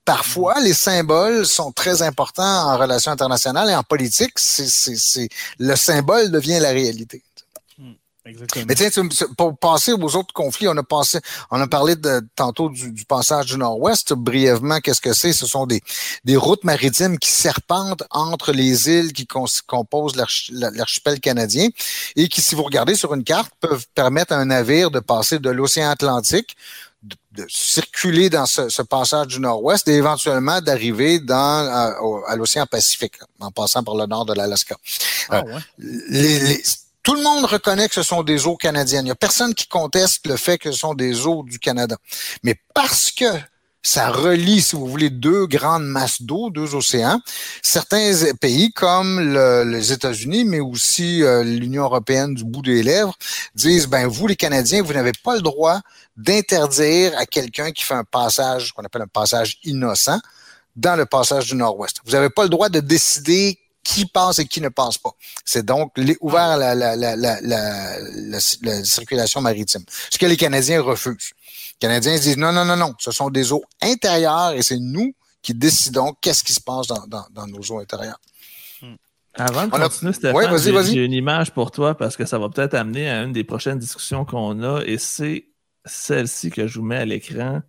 parfois, les symboles sont très importants en relations internationales et en politique. C'est, le symbole devient la réalité. Mais tiens, pour passer aux autres conflits, on a passé, on a parlé de, tantôt du, passage du Nord-Ouest. Brièvement, qu'est-ce que c'est? Ce sont des, des routes maritimes qui serpentent entre les îles qui composent l'archipel canadien et qui, si vous regardez sur une carte, peuvent permettre à un navire de passer de l'océan Atlantique de, circuler dans ce, passage du nord-ouest et éventuellement d'arriver dans à, l'océan Pacifique en passant par le nord de l'Alaska. Ah, euh, les, tout le monde reconnaît que ce sont des eaux canadiennes. Il n'y a personne qui conteste le fait que ce sont des eaux du Canada. Mais parce que ça relie, si vous voulez, deux grandes masses d'eau, deux océans. Certains pays, comme les États-Unis, mais aussi euh, l'Union européenne du bout des lèvres, disent, ben vous, les Canadiens, vous n'avez pas le droit d'interdire à quelqu'un qui fait un passage, qu'on appelle un passage innocent, dans le passage du Nord-Ouest. Vous n'avez pas le droit de décider qui passe et qui ne passe pas. C'est donc ouvert la, la, la, la, circulation maritime. Ce que les Canadiens refusent. Les Canadiens disent non, non, non, non, ce sont des eaux intérieures et c'est nous qui décidons qu'est-ce qui se passe dans, dans, nos eaux intérieures. Hmm. Avant de continuer, Stéphane, j'ai une image pour toi parce que ça va peut-être amener à une des prochaines discussions qu'on a et c'est celle-ci que je vous mets à l'écran.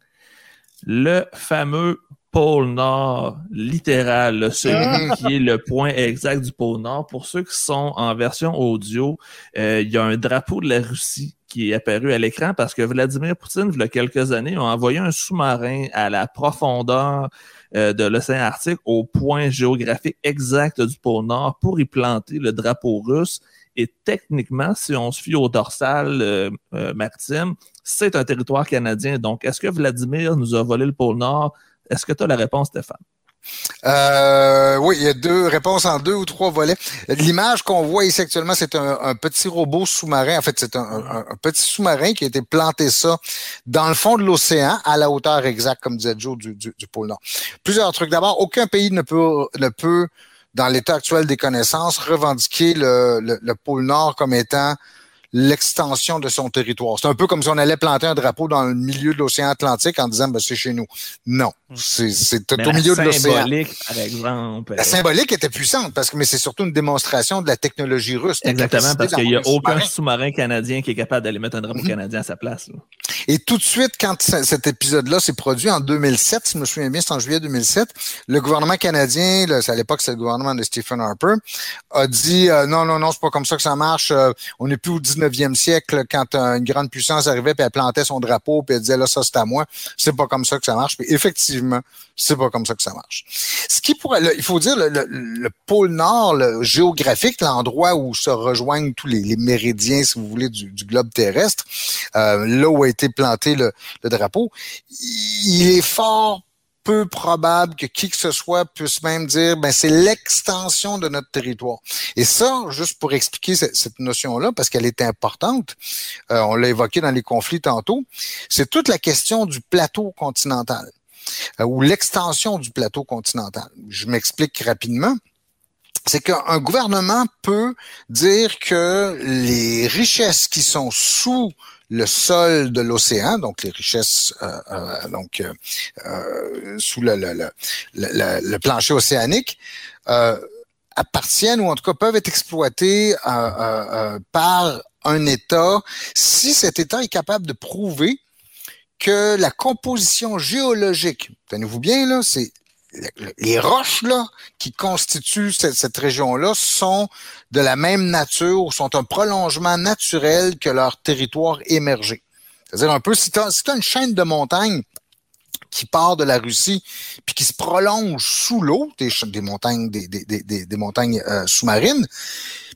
Le fameux pôle Nord littéral, celui mhm. qui est le point exact du pôle Nord. Pour ceux qui sont en version audio, euh, il y a un drapeau de la Russie qui est apparu à l'écran parce que Vladimir Poutine, il y a quelques années, a envoyé un sous-marin à la profondeur euh, de l'océan Arctique au point géographique exact du pôle Nord pour y planter le drapeau russe. Et techniquement, si on se fie au dorsal euh, maritime, c'est un territoire canadien. Donc, est-ce que Vladimir nous a volé le pôle Nord? Est-ce que tu as la réponse, Stéphane? Euh, oui, il y a deux réponses en deux ou trois volets. L'image qu'on voit ici actuellement, c'est un, petit robot sous-marin. En fait, c'est un, petit sous-marin qui a été planté ça dans le fond de l'océan, à la hauteur exacte, comme disait Joe, du, pôle Nord. Plusieurs trucs. D'abord, aucun pays ne peut, ne peut, dans l'état actuel des connaissances, revendiquer le pôle Nord comme étant l'extension de son territoire. C'est un peu comme si on allait planter un drapeau dans le milieu de l'océan Atlantique en disant ben, c'est chez nous. Non, hmm. c'est au milieu de l'océan. La symbolique, par exemple. La symbolique était puissante parce que mais c'est surtout une démonstration de la technologie russe. Exactement, parce qu'il n'y a aucun sous-marin canadien qui est capable d'aller mettre un drapeau hmm. canadien à sa place. Et tout de suite, quand cet épisode-là s'est produit en 2007, si je me souviens bien, c'est en juillet 2007, le gouvernement canadien, là, à l'époque c'est le gouvernement de Stephen Harper, a dit euh, non, non, non, c'est pas comme ça que ça marche. Euh, on n'est plus au 19e siècle quand une grande puissance arrivait puis elle plantait son drapeau puis elle disait là ça c'est à moi. C'est pas comme ça que ça marche. Puis effectivement, c'est pas comme ça que ça marche. Ce qui pourrait, il faut dire le, pôle nord le géographique, l'endroit où se rejoignent tous les, méridiens, si vous voulez, du, globe terrestre, euh, là où a été planté le, drapeau, il est fort peu probable que qui que ce soit puisse même dire ben c'est l'extension de notre territoire. Et ça, juste pour expliquer cette, notion-là, parce qu'elle est importante, euh, on l'a évoqué dans les conflits tantôt, c'est toute la question du plateau continental euh, ou l'extension du plateau continental. Je m'explique rapidement c'est qu'un gouvernement peut dire que les richesses qui sont sous le sol de l'océan, donc les richesses euh, euh, donc euh, sous le, le, le, le, plancher océanique, appartiennent ou en tout cas peuvent être exploitées par un État si cet État est capable de prouver que la composition géologique, tenez-vous bien là, c'est les roches là qui constituent cette, région-là sont de la même nature, sont un prolongement naturel que leur territoire émergé. C'est-à-dire un peu, si tu as, une chaîne de montagnes qui part de la Russie puis qui se prolonge sous l'eau, des, des, montagnes, des, des, des montagnes euh, sous-marines,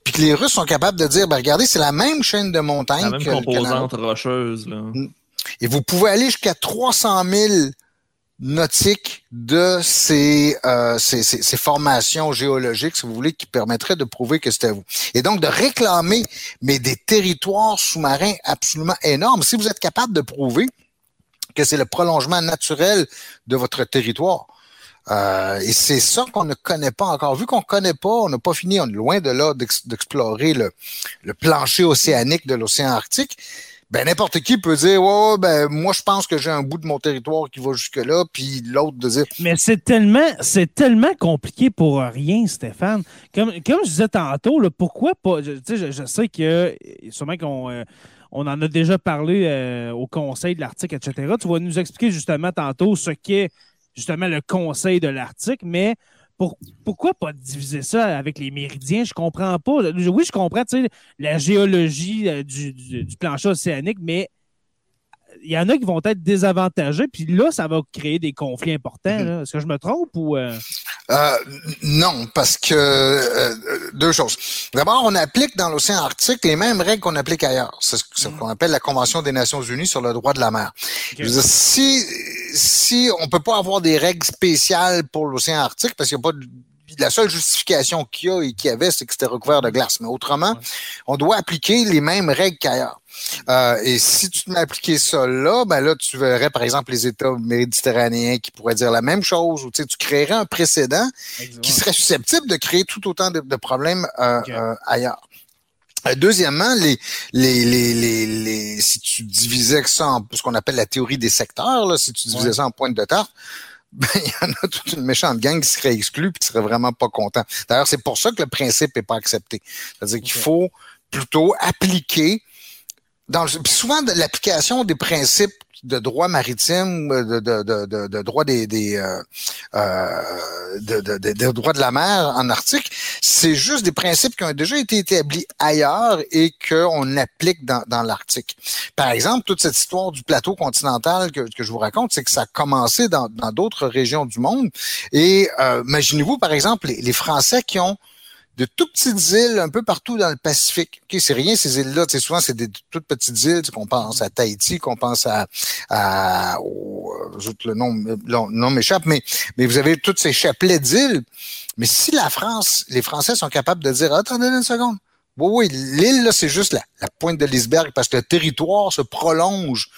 puis que les Russes sont capables de dire, ben regardez, c'est la même chaîne de montagnes. La même que, composante rocheuse. Là. Et vous pouvez aller jusqu'à 300 000 nautique de ces, euh, ces, ces, ces, formations géologiques, si vous voulez, qui permettraient de prouver que c'était vous. Et donc de réclamer, mais des territoires sous-marins absolument énormes. Si vous êtes capable de prouver que c'est le prolongement naturel de votre territoire, euh, et c'est ça qu'on ne connaît pas encore. Vu qu'on ne connaît pas, on n'a pas fini, on est loin de là d'explorer le, le plancher océanique de l'océan Arctique ben n'importe qui peut dire ouais, ben moi je pense que j'ai un bout de mon territoire qui va jusque là puis l'autre de dire. Mais c'est tellement c'est tellement compliqué pour rien Stéphane. Comme comme je disais tantôt pourquoi pas je, je, sais que sûrement qu'on euh, on en a déjà parlé euh, au conseil de l'Arctique etc tu vas nous expliquer justement tantôt ce qu'est justement le conseil de l'Arctique mais pourquoi pas diviser ça avec les méridiens? Je comprends pas. Oui, je comprends la géologie euh, du, du, plancher océanique, mais il y en a qui vont être désavantagés, puis là, ça va créer des conflits importants. Mm-hmm. Est-ce que je me trompe ou. Euh? Euh, non, parce que deux choses. D'abord, on applique dans l'océan Arctique les mêmes règles qu'on applique ailleurs. C'est ce qu'on appelle la Convention des Nations Unies sur le droit de la mer. si si on peut pas avoir des règles spéciales pour l'océan Arctique, parce qu'il n'y a pas de la seule justification qu'il y a et qu'il y avait, c'est que c'était recouvert de glace. Mais autrement, on doit appliquer les mêmes règles qu'ailleurs. Euh, et si tu te mets à appliquer ça là, ben là, tu verrais, par exemple, les États méditerranéens qui pourraient dire la même chose, ou tu, sais, tu créerais un précédent qui serait susceptible de créer tout autant de, problèmes euh, euh, ailleurs. Deuxièmement, les, les, les, les, si tu divisais ça en ce qu'on appelle la théorie des secteurs, là, si tu divisais ça en pointe de tarte, <laughs> ben, il y en a toute une méchante gang qui serait exclue et qui serait vraiment pas content. D'ailleurs, c'est pour ça que le principe n'est pas accepté. C'est-à-dire qu'il faut plutôt appliquer dans souvent l'application des principes de droit maritime, de, de, de, de droit des, des euh, euh de, droit de la mer en Arctique, c'est juste des principes qui ont déjà été établis ailleurs et qu'on applique dans, dans l'Arctique. Par exemple, toute cette histoire du plateau continental que, que je vous raconte, c'est que ça a commencé dans d'autres régions du monde. Et euh, imaginez-vous, par exemple, les, les Français qui ont de toutes petites îles un peu partout dans le Pacifique. Ok, c'est rien ces îles-là. Souvent, c'est des toutes petites îles. Qu'on pense à Tahiti, qu'on pense à, à le nom, le nom m'échappe, mais mais vous avez tous ces chapelets d'îles. Mais si la France, les Français sont capables de dire, attendez une seconde, oui, oui, l'île, là, c'est juste la, pointe de l'iceberg parce que le territoire se prolonge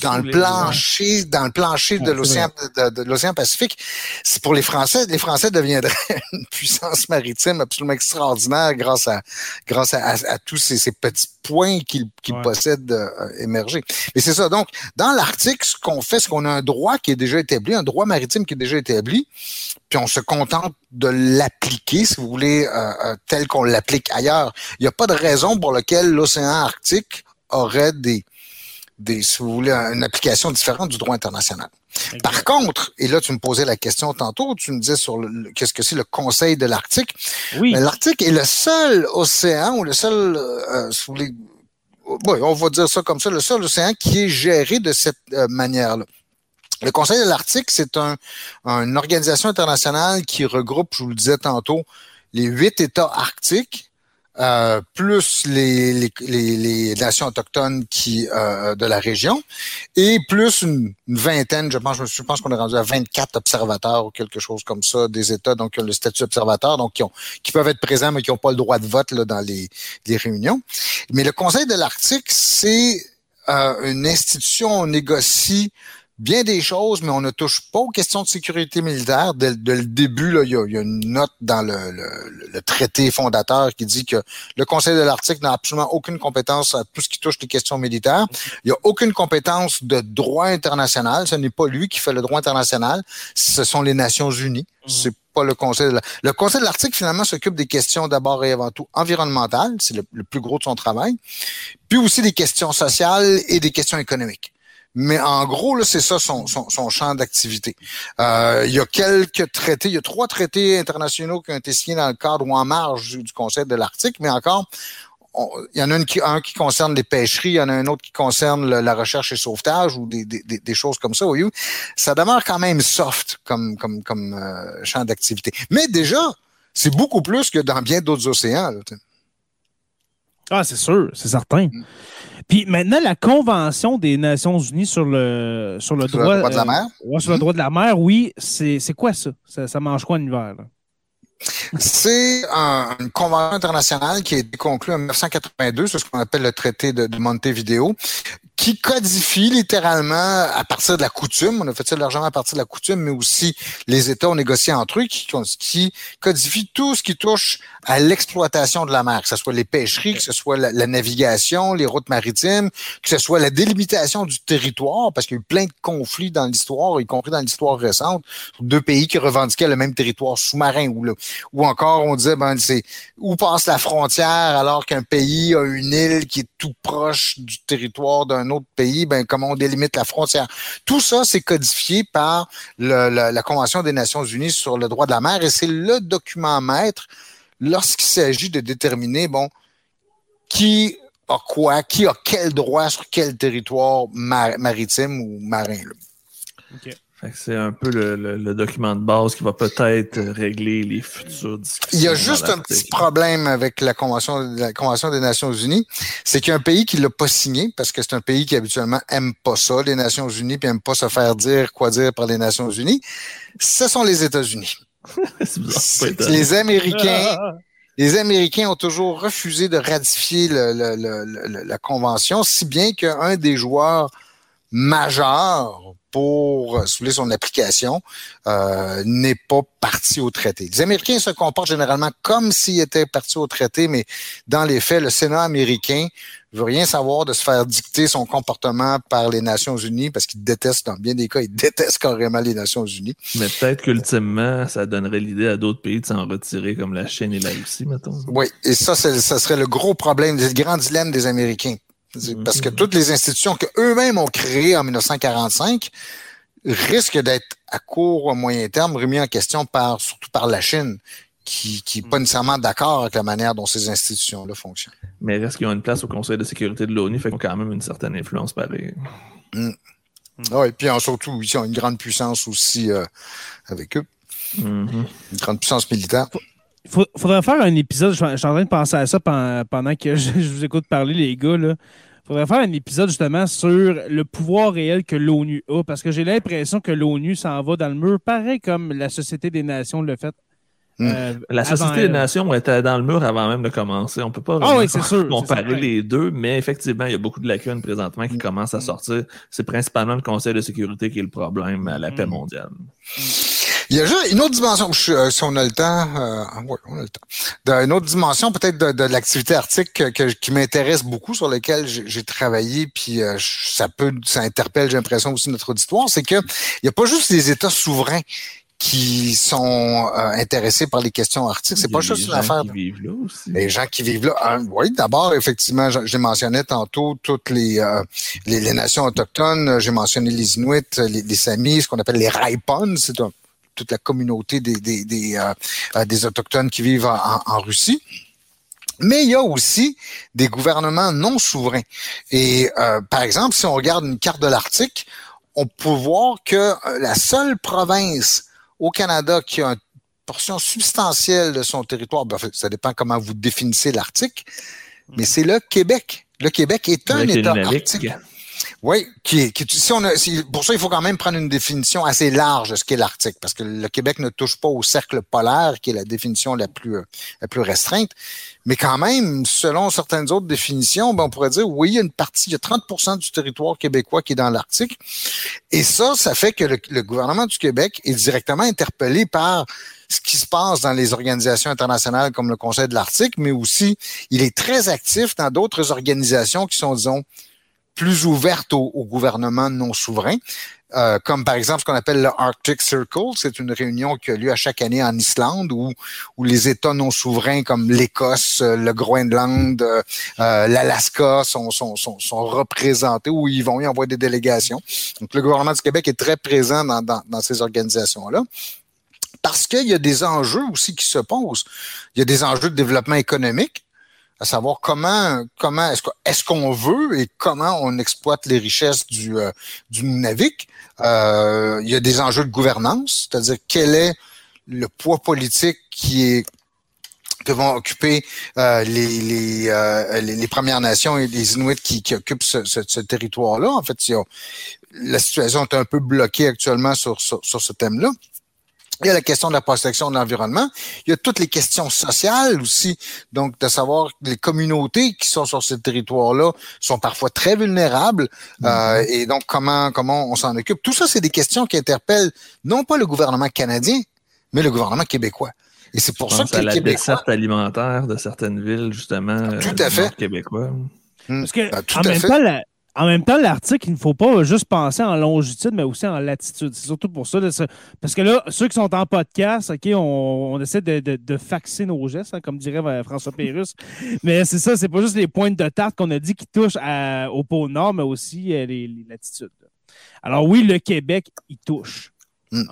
dans le plancher, dans le plancher de l'océan de, l'océan Pacifique. C'est pour les Français, les Français deviendraient <laughs> une puissance maritime absolument extraordinaire grâce à grâce à, à, tous ces, ces, petits points qu'ils possèdent euh, émergés. Et c'est ça. Donc, dans l'Arctique, ce qu'on fait, c'est qu'on a un droit qui est déjà établi, un droit maritime qui est déjà établi, puis on se contente de l'appliquer, si vous voulez, euh, euh, tel qu'on l'applique ailleurs. Il n'y a pas de raison pour laquelle l'océan Arctique aurait des, des, si vous voulez, une application différente du droit international. Par contre, et là, tu me posais la question tantôt, tu me disais sur qu'est-ce que c'est le Conseil de l'Arctique. Oui. L'Arctique est le seul océan ou le seul, euh, si vous voulez, on va dire ça comme ça, le seul océan qui est géré de cette manière-là. Le Conseil de l'Arctique, c'est un, une organisation internationale qui regroupe, je vous le disais tantôt, les huit États arctiques euh, plus les, nations autochtones qui euh, de la région, et plus une, vingtaine, je pense, je pense qu'on est rendu à 24 observateurs ou quelque chose comme ça des États, donc le statut observateur, donc qui, ont, qui peuvent être présents mais qui n'ont pas le droit de vote là, dans les, les réunions. Mais le Conseil de l'Arctique, c'est euh, une institution, on négocie bien des choses, mais on ne touche pas aux questions de sécurité militaire. Dès, le début, là, il, y a, une note dans le, le, traité fondateur qui dit que le Conseil de l'Arctique n'a absolument aucune compétence à tout ce qui touche les questions militaires. Il n'y a aucune compétence de droit international. Ce n'est pas lui qui fait le droit international. Ce sont les Nations Unies. Mhm. C'est pas le Conseil de l'Arctique. Le Conseil de l'Arctique, finalement, s'occupe des questions d'abord et avant tout environnementales. C'est le, le plus gros de son travail. Puis aussi des questions sociales et des questions économiques. Mais en gros, là, c'est ça son, son, champ d'activité. Euh, il y a quelques traités, il y a trois traités internationaux qui ont été signés dans le cadre ou en marge du, Conseil de l'Arctique, mais encore, il y en a un qui, un qui concerne les pêcheries, il y en a un autre qui concerne la recherche et sauvetage ou des, des, des choses comme ça. Voyez, ça demeure quand même soft comme, comme, comme euh, champ d'activité. Mais déjà, c'est beaucoup plus que dans bien d'autres océans. ah, c'est sûr, c'est certain. Mm. Puis maintenant, la Convention des Nations Unies sur le, sur le, droit, de la mer? Euh, sur le droit de la mer, oui. C'est quoi ça? ça? mange quoi en hiver? C'est une convention internationale qui a été conclue en 1982 sur ce qu'on appelle le traité de, de Montevideo, qui codifie littéralement à partir de la coutume, on a fait ça largement à partir de la coutume, mais aussi les États ont négocié entre eux, qui, qui codifie tout ce qui touche à l'exploitation de la mer, que ce soit les pêcheries, que ce soit la, navigation, les routes maritimes, que ce soit la délimitation du territoire, parce qu'il y a eu plein de conflits dans l'histoire, y compris dans l'histoire récente, deux pays qui revendiquaient le même territoire sous-marin, ou, ou encore on disait, ben, c'est où passe la frontière alors qu'un pays a une île qui est tout proche du territoire d'un autre pays, ben, comment on délimite la frontière. Tout ça, c'est codifié par la, Convention des Nations Unies sur le droit de la mer et c'est le document maître lorsqu'il s'agit de déterminer, bon, qui a quoi, qui a quel droit sur quel territoire maritime ou marin. C'est un peu le, document de base qui va peut-être régler les futurs discussions. Il y a juste un petit problème avec la Convention, la Convention des Nations Unies, c'est qu'il y a un pays qui l'a pas signé, parce que c'est un pays qui habituellement aime pas ça, les Nations Unies, puis aime pas se faire dire quoi dire par les Nations Unies. Ce sont les États-Unis. <laughs> les Américains. Les Américains ont toujours refusé de ratifier la convention, si bien qu'un des joueurs majeurs pour soulever son application euh, n'est pas parti au traité. Les Américains se comportent généralement comme s'ils étaient partis au traité, mais dans les faits, le Sénat américain veut rien savoir de se faire dicter son comportement par les Nations Unies parce qu'il déteste, dans bien des cas, il déteste carrément les Nations Unies. Mais peut-être qu'ultimement, ça donnerait l'idée à d'autres pays de s'en retirer, comme la Chine et la Russie, mettons. Oui, et ça, ça serait le gros problème, le grand dilemme des Américains. Parce que toutes les institutions qu'eux-mêmes ont créées en 1945 risquent d'être à court ou à moyen terme remis en question par surtout par la Chine, qui n'est pas mm. nécessairement d'accord avec la manière dont ces institutions-là fonctionnent. Mais reste qu'ils ont une place au Conseil de sécurité de l'ONU, fait qu'ils ont quand même une certaine influence pareille. Mm. Mm. Ah, et puis surtout, ils ont une grande puissance aussi euh, avec eux. Mm-hmm. Une grande puissance militaire. Il faudrait faire un épisode, je suis en train de penser à ça pendant que <laughs> je, vous écoute parler, les gars. Il faudrait faire un épisode justement sur le pouvoir réel que l'ONU a, parce que j'ai l'impression que l'ONU s'en va dans le mur, pareil comme la Société des Nations l'a fait. Hmm. Euh, la Société des Nations était dans le mur avant même de commencer. On peut pas ah oui, sûr, comparer les deux, mais effectivement, il y a beaucoup de lacunes présentement qui hmm. commencent à sortir. C'est principalement le Conseil de sécurité qui est le problème à la paix hmm. mondiale. Il y a juste une autre dimension, euh, si on a le temps, euh, oui, on a le temps. Une autre dimension peut-être de, l'activité arctique qui m'intéresse beaucoup, sur laquelle j'ai travaillé, puis euh, ça peut, ça interpelle, j'ai l'impression aussi notre auditoire, c'est que il n'y a pas juste les États souverains qui sont intéressés par les questions arctiques. C'est pas juste une affaire. Les gens qui vivent là. Hein, oui, d'abord, effectivement, j'ai mentionné tantôt toutes les, les, nations autochtones. J'ai mentionné les Inuits, les, les Samis, ce qu'on appelle les Raipons. C'est un toute la communauté des, des, des, euh, euh, des Autochtones qui vivent en, Russie. Mais il y a aussi des gouvernements non souverains. Et euh, par exemple, si on regarde une carte de l'Arctique, on peut voir que la seule province au Canada qui a un portion substantielle de son territoire, ben, ça dépend comment vous définissez l'Arctique, mais c'est le Québec. Le Québec est un État arctique. Oui, qui, si on a, pour ça, il faut quand même prendre une définition assez large de ce qu'est l'Arctique, parce que le Québec ne touche pas au cercle polaire, qui est la définition la plus, la plus restreinte. Mais quand même, selon certaines autres définitions, ben, on pourrait dire, oui, il y a une partie, il y a 30% du territoire québécois qui est dans l'Arctique. Et ça, ça fait que le, gouvernement du Québec est directement interpellé par ce qui se passe dans les organisations internationales comme le Conseil de l'Arctique, mais aussi il est très actif dans d'autres organisations qui sont, disons, plus ouvertes au, au gouvernement non souverain. Euh, comme par exemple ce qu'on appelle le Arctic Circle. C'est une réunion qui a lieu à chaque année en Islande où, où les États non souverains comme l'Écosse, euh, le Groenland, euh, l'Alaska sont, sont, sont, sont, représentés, où ils vont y envoyer des délégations. Donc le gouvernement du Québec est très présent dans, dans, dans ces organisations-là parce qu'il y a des enjeux aussi qui se posent. Il y a des enjeux de développement économique, à savoir comment comment est-ce qu'on veut et comment on exploite les richesses du euh, du Nunavik. Euh, il y a des enjeux de gouvernance, c'est-à-dire quel est le poids politique qui est que vont occuper euh, les, les, les, Premières Nations et les Inuits qui, qui occupent ce, ce, territoire-là. En fait, la situation est un peu bloquée actuellement sur, sur, sur ce thème-là. Il y a la question de la protection de l'environnement. Il y a toutes les questions sociales aussi. Donc, de savoir que les communautés qui sont sur ce territoire-là sont parfois très vulnérables. Euh, mm-hmm. et donc, comment, comment on s'en occupe? Tout ça, c'est des questions qui interpellent non pas le gouvernement canadien, mais le gouvernement québécois. Et c'est pour ça que à la desserte alimentaire de certaines villes, justement, tout à fait. québécois. Mm. Parce que, ben, en même temps, la, en même temps, l'article, il ne faut pas juste penser en longitude, mais aussi en latitude. C'est surtout pour ça. parce que là, ceux qui sont en podcast, OK, on, essaie de, de, faxer nos gestes, hein, comme dirait euh, François Pérusse. <laughs> mais c'est ça, c'est pas juste les pointes de tarte qu'on a dit qui touchent au pôle Nord, mais aussi euh, les, latitudes. Alors oui, le Québec, il touche. Hmm.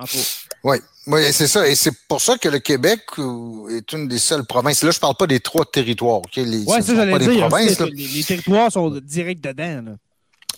Oui, oui c'est ça. Et c'est pour ça que le Québec est une des seules provinces. Là, je ne parle pas des trois territoires. Oui, ça, j'allais dire. Les, les, territoires sont directs dedans. Là.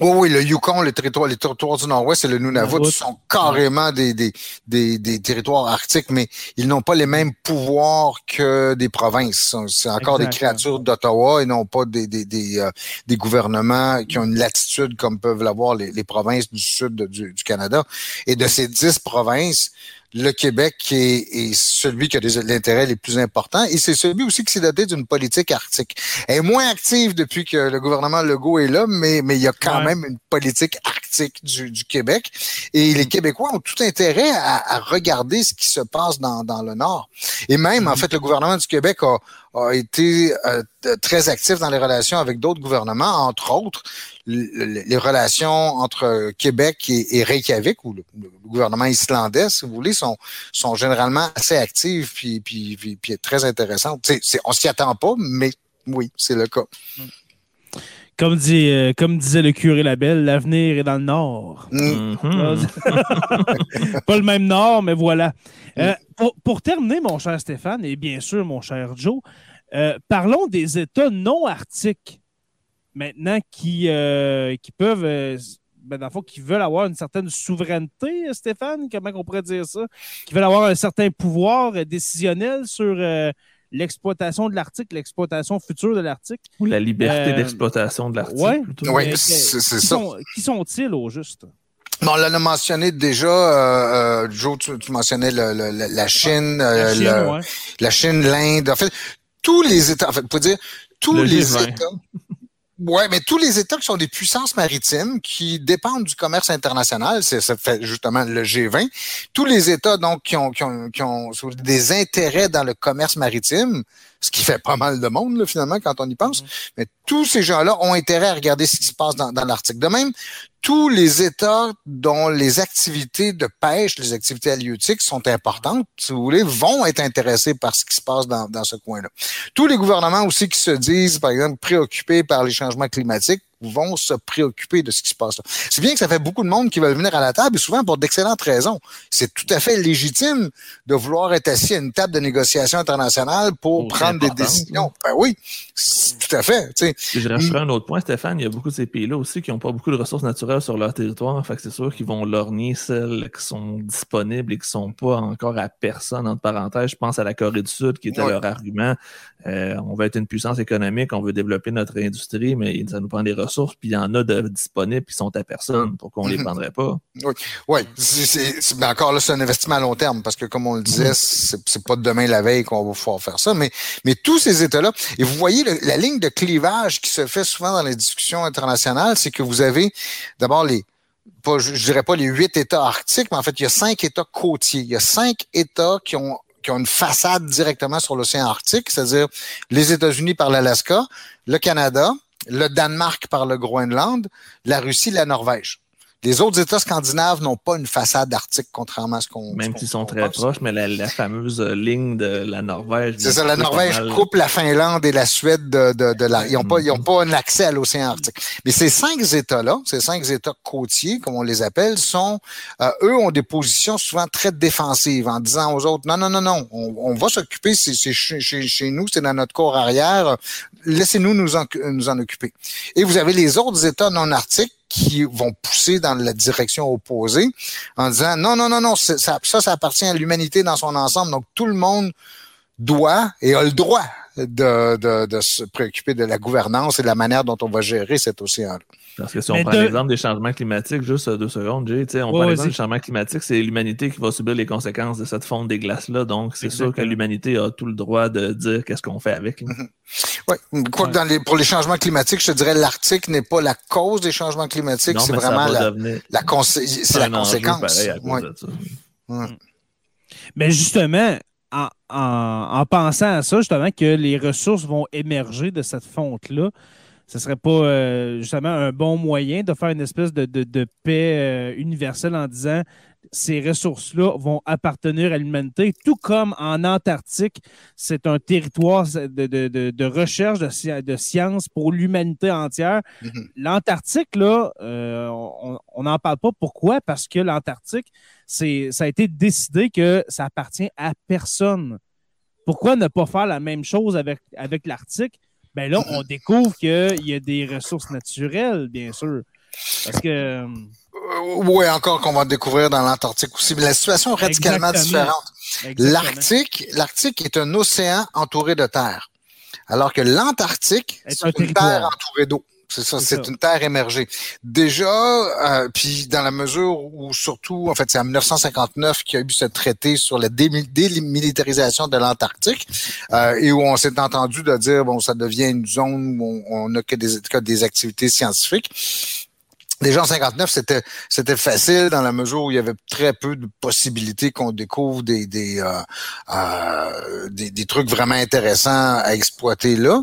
Oui, oui, le Yukon, le territoire, les territoires du Nord-Ouest et le Nunavut sont carrément des, des, des, des, territoires arctiques, mais ils n'ont pas les mêmes pouvoirs que des provinces. C'est encore des créatures d'Ottawa et non pas des, des, des, euh, des, gouvernements qui ont une latitude comme peuvent l'avoir les, les provinces du sud du, du Canada. Et de ces dix provinces, le Québec est, celui qui a des intérêts les plus importants et c'est celui aussi qui s'est doté d'une politique arctique. Elle est moins active depuis que le gouvernement Legault est là, mais, mais il y a quand même une politique arctique du, du, Québec et les Québécois ont tout intérêt à, à regarder ce qui se passe dans, dans le Nord. Et même, en mm-hmm. fait, le gouvernement du Québec a, a été euh, très actif dans les relations avec d'autres gouvernements, entre autres les relations entre Québec et, Reykjavik, ou le, gouvernement islandais, si vous voulez, sont, sont généralement assez actives puis, puis, puis, très intéressantes. C'est, on s'y attend pas, mais oui, c'est le cas. Comme, dit, euh, comme disait le curé Labelle, l'avenir est dans le nord. Mm. <laughs> Pas le même nord, mais voilà. Euh, pour, pour, terminer, mon cher Stéphane, et bien sûr, mon cher Joe, euh, parlons des États non arctiques maintenant qui, qui peuvent, ben, dans le fond, qui veulent avoir une certaine souveraineté, Stéphane, comment on pourrait dire ça, qui veulent avoir un certain pouvoir décisionnel sur l'exploitation de l'Arctique, l'exploitation future de l'Arctique. Ou la liberté d'exploitation de l'Arctique. Oui, c'est ça. qui sont-ils au juste? Bon, on l'a mentionné déjà, euh, Joe, tu, mentionnais la Chine, la Chine, l'Inde. En fait, tous les États, en fait, pour dire, tous les États. Ouais, mais tous les États qui sont des puissances maritimes qui dépendent du commerce international, c'est ça fait justement le G20. Tous les États donc qui ont des intérêts dans le commerce maritime, ce qui fait pas mal de monde là, finalement quand on y pense. Mm-hmm. Mais tous ces gens-là ont intérêt à regarder ce qui se passe dans, dans l'Arctique. De même, tous les États dont les activités de pêche, les activités halieutiques sont importantes, si vous voulez, vont être intéressés par ce qui se passe dans, dans ce coin-là. Tous les gouvernements aussi qui se disent, par exemple, préoccupés par les changements climatiques vont se préoccuper de ce qui se passe là. C'est bien que ça fait beaucoup de monde qui veulent venir à la table et souvent pour d'excellentes raisons. C'est tout à fait légitime de vouloir être assis à une table de négociation internationale pour prendre des décisions. Ben oui, tout à fait. tu sais. Je rajouterais un autre point, Stéphane. Il y a beaucoup de ces pays-là aussi qui n'ont pas beaucoup de ressources naturelles sur leur territoire. Fait que c'est sûr qu'ils vont lorgner celles qui sont disponibles et qui ne sont pas encore à personne, entre parenthèses. Je pense à la Corée du Sud, qui était Ouais. leur argument. Euh, on veut être une puissance économique, on veut développer notre industrie, mais ça nous prend des ressources, puis il y en a de disponibles qui sont à personne. Pourquoi on ne les Mhm. prendrait pas? Oui, c'est- mais encore là, c'est un investissement à long terme parce que, comme on le disait, c'est, c'est pas demain la veille qu'on va pouvoir faire ça. Mais, mais tous ces États-là, et vous voyez le- la ligne de clivage qui se fait souvent dans les discussions internationales, c'est que vous avez d'abord les, pas, je, je dirais pas les huit États arctiques, mais en fait, il y a cinq États côtiers. Il y a cinq États qui ont qui ont une façade directement sur l'océan Arctique, c'est-à-dire les États-Unis par l'Alaska, le Canada, le Danemark par le Groenland, la Russie, la Norvège. Les autres États scandinaves n'ont pas une façade arctique, contrairement à ce qu'on. Même s'ils sont très pense. proches, mais la, la fameuse ligne de la Norvège. C'est ça, la Norvège coupe la Finlande et la Suède de, de, de la. Ils n'ont pas, ils ont pas un accès à l'océan Arctique. Mais ces cinq États-là, ces cinq États côtiers, comme on les appelle, sont, euh, eux, ont des positions souvent très défensives en disant aux autres, non, non, non, non, on, on va s'occuper, c'est c'est chez, chez, chez nous, c'est dans notre corps arrière, laissez-nous nous en, nous en occuper. Et vous avez les autres États non arctiques qui vont pousser dans la direction opposée en disant non, non, non, non, ça, ça appartient à l'humanité dans son ensemble. Donc, tout le monde doit et a le droit de, de, de se préoccuper de la gouvernance et de la manière dont on va gérer cet océan-là. Parce que si on Mais prend de- l'exemple des changements climatiques, juste euh, deux secondes, Jay, tu sais, on Ouais, prend l'exemple des changements climatiques, c'est l'humanité qui va subir les conséquences de cette fonte des glaces-là. Donc, c'est sûr que l'humanité a tout le droit de dire qu'est-ce qu'on fait avec. Oui. Quoi que dans les, pour les changements climatiques, je te dirais l'Arctique n'est pas la cause des changements climatiques, c'est vraiment la, devenir la, conséquence. Ouais. ça. Mais justement, en, en- en pensant à ça, justement, que les ressources vont émerger de cette fonte-là, ce serait pas euh, justement un bon moyen de faire une espèce de, de- de paix euh, universelle en disant ces ressources-là vont appartenir à l'humanité, tout comme en Antarctique, c'est un territoire de, de- de- recherche de, de science pour l'humanité entière. Mhm. L'Antarctique, là, euh, on n'en parle pas. Pourquoi? Parce que l'Antarctique, ça a été décidé que ça appartient à personne. Pourquoi ne pas faire la même chose avec, avec l'Arctique? Ben là, on découvre qu'il y a des ressources naturelles, bien sûr. Parce que. euh, oui, encore qu'on va découvrir dans l'Antarctique aussi. Mais la situation est radicalement Exactement. différente. L'Arctique, l'Arctique est un océan entouré de terre, alors que l'Antarctique Est c'est un une territoire. terre entourée d'eau. C'est ça, C'est une terre émergée. Déjà, euh, puis dans la mesure où surtout, en fait, c'est en 1959 qu'il y a eu ce traité sur la démi- démilitarisation de l'Antarctique euh, et où on s'est entendu de dire, bon, ça devient une zone où on n'a que des, que des activités scientifiques. Déjà en 59, c'était c'était facile dans la mesure où il y avait très peu de possibilités qu'on découvre des des, euh, euh, des des trucs vraiment intéressants à exploiter là.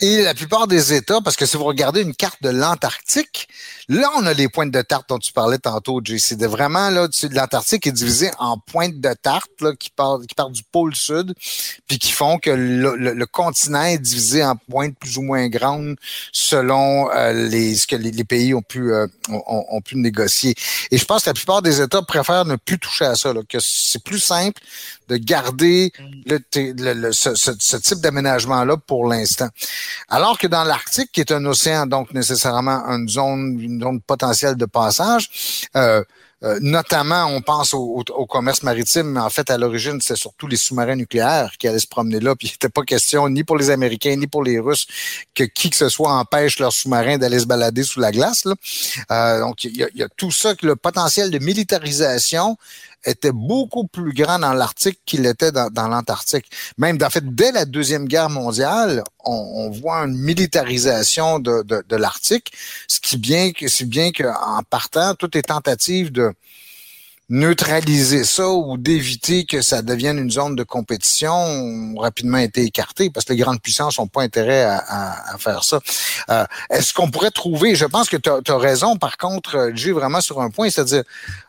Et la plupart des États, parce que si vous regardez une carte de l'Antarctique, là, on a les pointes de tarte dont tu parlais tantôt, de vraiment, là, l'Antarctique est divisé en pointes de tarte, qui partent, qui partent du pôle sud, puis qui font que le, continent est divisé en pointes plus ou moins grandes selon euh, les, ce que les, pays ont pu, euh, négocier. Et je pense que la plupart des États préfèrent ne plus toucher à ça, là, que c'est plus simple de garder ce, type d'aménagement-là pour l'instant. Alors que dans l'Arctique, qui est un océan, donc nécessairement une zone, zone potentielle de passage, euh, euh, notamment, on pense au, au- au commerce maritime, mais en fait, à l'origine, c'était surtout les sous-marins nucléaires qui allaient se promener là. Puis il n'était pas question, ni pour les Américains, ni pour les Russes, que qui que ce soit empêche leurs sous-marins d'aller se balader sous la glace. Là. Euh, donc, il y, y a tout ça, le potentiel de militarisation était beaucoup plus grand dans l'Arctique qu'il était dans, l'Antarctique. Même, en fait, dès la Deuxième Guerre mondiale, on, voit une militarisation de, l'Arctique, ce qui bien si bien qu'en partant, toutes les tentatives de neutraliser ça ou d'éviter que ça devienne une zone de compétition ont rapidement été écartées parce que les grandes puissances n'ont pas intérêt à, à, à faire ça. Euh, Est-ce qu'on pourrait trouver, je pense que tu as, raison, par contre, j'ai vraiment sur un point, c'est-à-dire,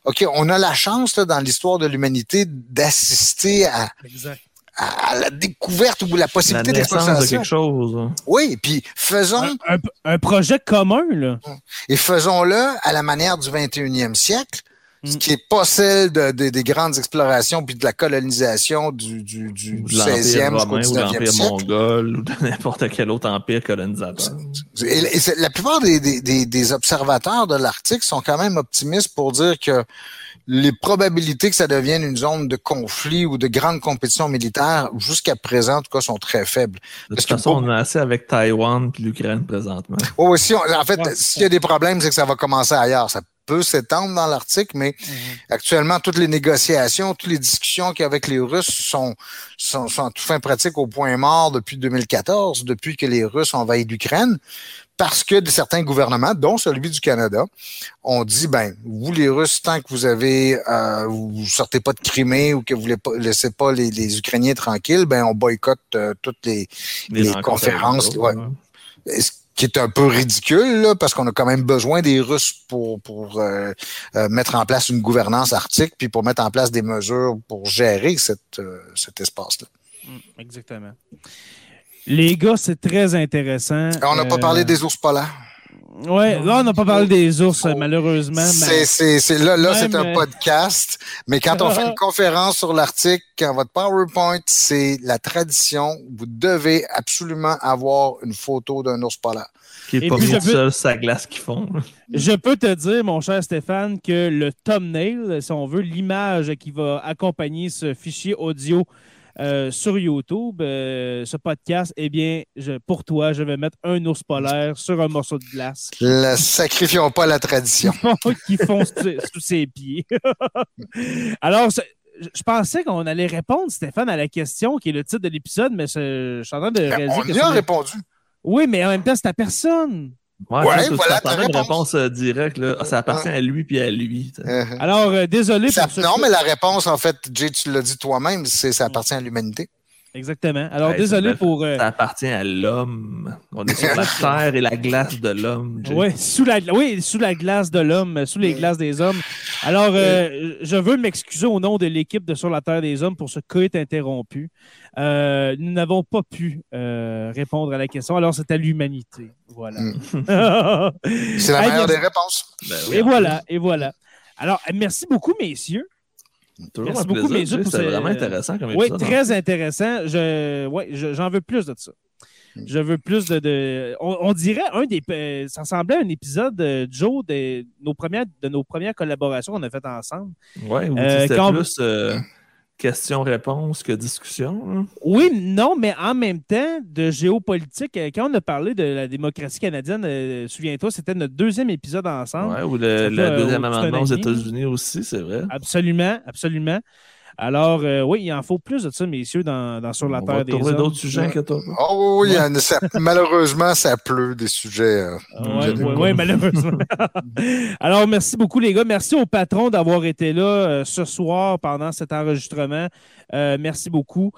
OK, on a la chance là, dans l'histoire de l'humanité d'assister à, Exact. à la découverte ou la La possibilité naissance de d'exploitation. quelque chose. hein. Oui, puis faisons Un, un- un projet commun, là. et faisons-le à la manière du 21e siècle, ce qui n'est pas celle de, de- des grandes explorations puis de la colonisation du, du, du, Ou du de l'Empire 16e jusqu'au romain ou de 19e l'Empire siècle. mongol ou de <laughs> n'importe quel autre empire colonisateur. Et, la plupart des, des, des, des observateurs de l'Arctique sont quand même optimistes pour dire que les probabilités que ça devienne une zone de conflit ou de grande compétition militaire, jusqu'à présent, en tout cas, sont très faibles. De Parce toute que façon, on a assez avec Taïwan et l'Ukraine présentement. Oh, oui, si on- en fait, s'il y a des problèmes, c'est que ça va commencer ailleurs. Ça peut s'étendre dans l'Arctique, mais actuellement, toutes les négociations, toutes les discussions qu'il y a avec les Russes sont, sont, toute fin pratique au point mort depuis 2014, depuis que les Russes ont envahi l'Ukraine, parce que de certains gouvernements, dont celui du Canada, ont dit, ben, vous les Russes, tant que vous avez, euh, vous sortez pas de Crimée ou que vous ne laissez pas les, les Ukrainiens tranquilles, ben, on boycotte euh, toutes les, conférences, ouais. Qui est un peu ridicule, là, parce qu'on a quand même besoin des Russes pour, pour euh, euh, mettre en place une gouvernance arctique, puis pour mettre en place des mesures pour gérer cette, euh, cet espace-là. Exactement. Les gars, c'est très intéressant. On n'a pas parlé des ours polaires. Ouais, là, on n'a pas parlé des ours, Oh. malheureusement. C'est, mais- c'est, c'est, là, là c'est un euh, podcast, mais quand on fait une <laughs> conférence sur l'Arctique, quand votre PowerPoint, c'est la tradition, vous devez absolument avoir une photo d'un ours polaire. Qui est Et pas puis, tout peux- seul sa glace qu'ils font. Je peux te dire, mon cher Stéphane, que le thumbnail, si on veut, l'image qui va accompagner ce fichier audio euh, sur YouTube, euh, ce podcast, eh bien, je- pour toi, je vais mettre un ours polaire sur un morceau de glace Ne sacrifions pas la tradition. qui fond sous, ses pieds. <laughs> Alors, je pensais qu'on allait répondre, Stéphane, à la question qui est le titre de l'épisode, mais je suis en train de Ben, réaliser on que y a répondu. Oui, mais en même temps, c'est à personne. Ouais, Ouais, ça, voilà ta prendrait une réponse. réponse euh, directe. Là. Ah, ça appartient à lui puis à lui. Euh, Alors, euh, désolé ça- pour ce non, mais la réponse, en fait, Jay, tu l'as dit toi-même, c'est ça appartient à l'humanité. Exactement. Alors, Ouais, désolé pour. euh, Ça appartient à l'homme. On est sur la <laughs> terre et la glace de l'homme. Sous la, oui, sous la glace de l'homme, sous les glaces des hommes. Alors, euh, je veux m'excuser au nom de l'équipe de Sur la Terre des Hommes pour ce coït interrompu. Euh, nous n'avons pas pu euh, répondre à la question, alors c'est à l'humanité. Voilà. Mm. <laughs> C'est la meilleure des réponses. Ben oui, Et voilà, et voilà. Alors, merci beaucoup, messieurs. Toujours Merci beaucoup, plaisir. messieurs, Jay, pour C'était ce- vraiment intéressant comme Oui, épisode. hein. très intéressant. Je, ouais, je- j'en veux plus de ça. Je veux plus de. de- on, on dirait un des. euh, Ça ressemblait à un épisode, euh, Joe, de nos premières, de nos premières collaborations qu'on a faites ensemble. Ouais, ou Euh, quand- plus euh, question-réponse que discussion. hein? Oui, non, mais en même temps, de géopolitique, euh, quand on a parlé de la démocratie canadienne, euh, souviens-toi, c'était notre deuxième épisode ensemble. Ouais, ou le, euh, deuxième amendement aux. États-Unis aussi, c'est vrai. Absolument, absolument. Alors, euh, oui, il en faut plus de ça, messieurs, dans, dans Sur la On Terre va des trouver Hommes. d'autres sujets que toi. Oh oui, ça- <laughs> malheureusement, ça pleut des sujets. euh, Oui, J'avais oui, pas. malheureusement. <laughs> <laughs> Alors, merci beaucoup, les gars. Merci au patron d'avoir été là euh, ce soir pendant cet enregistrement. Euh, merci beaucoup.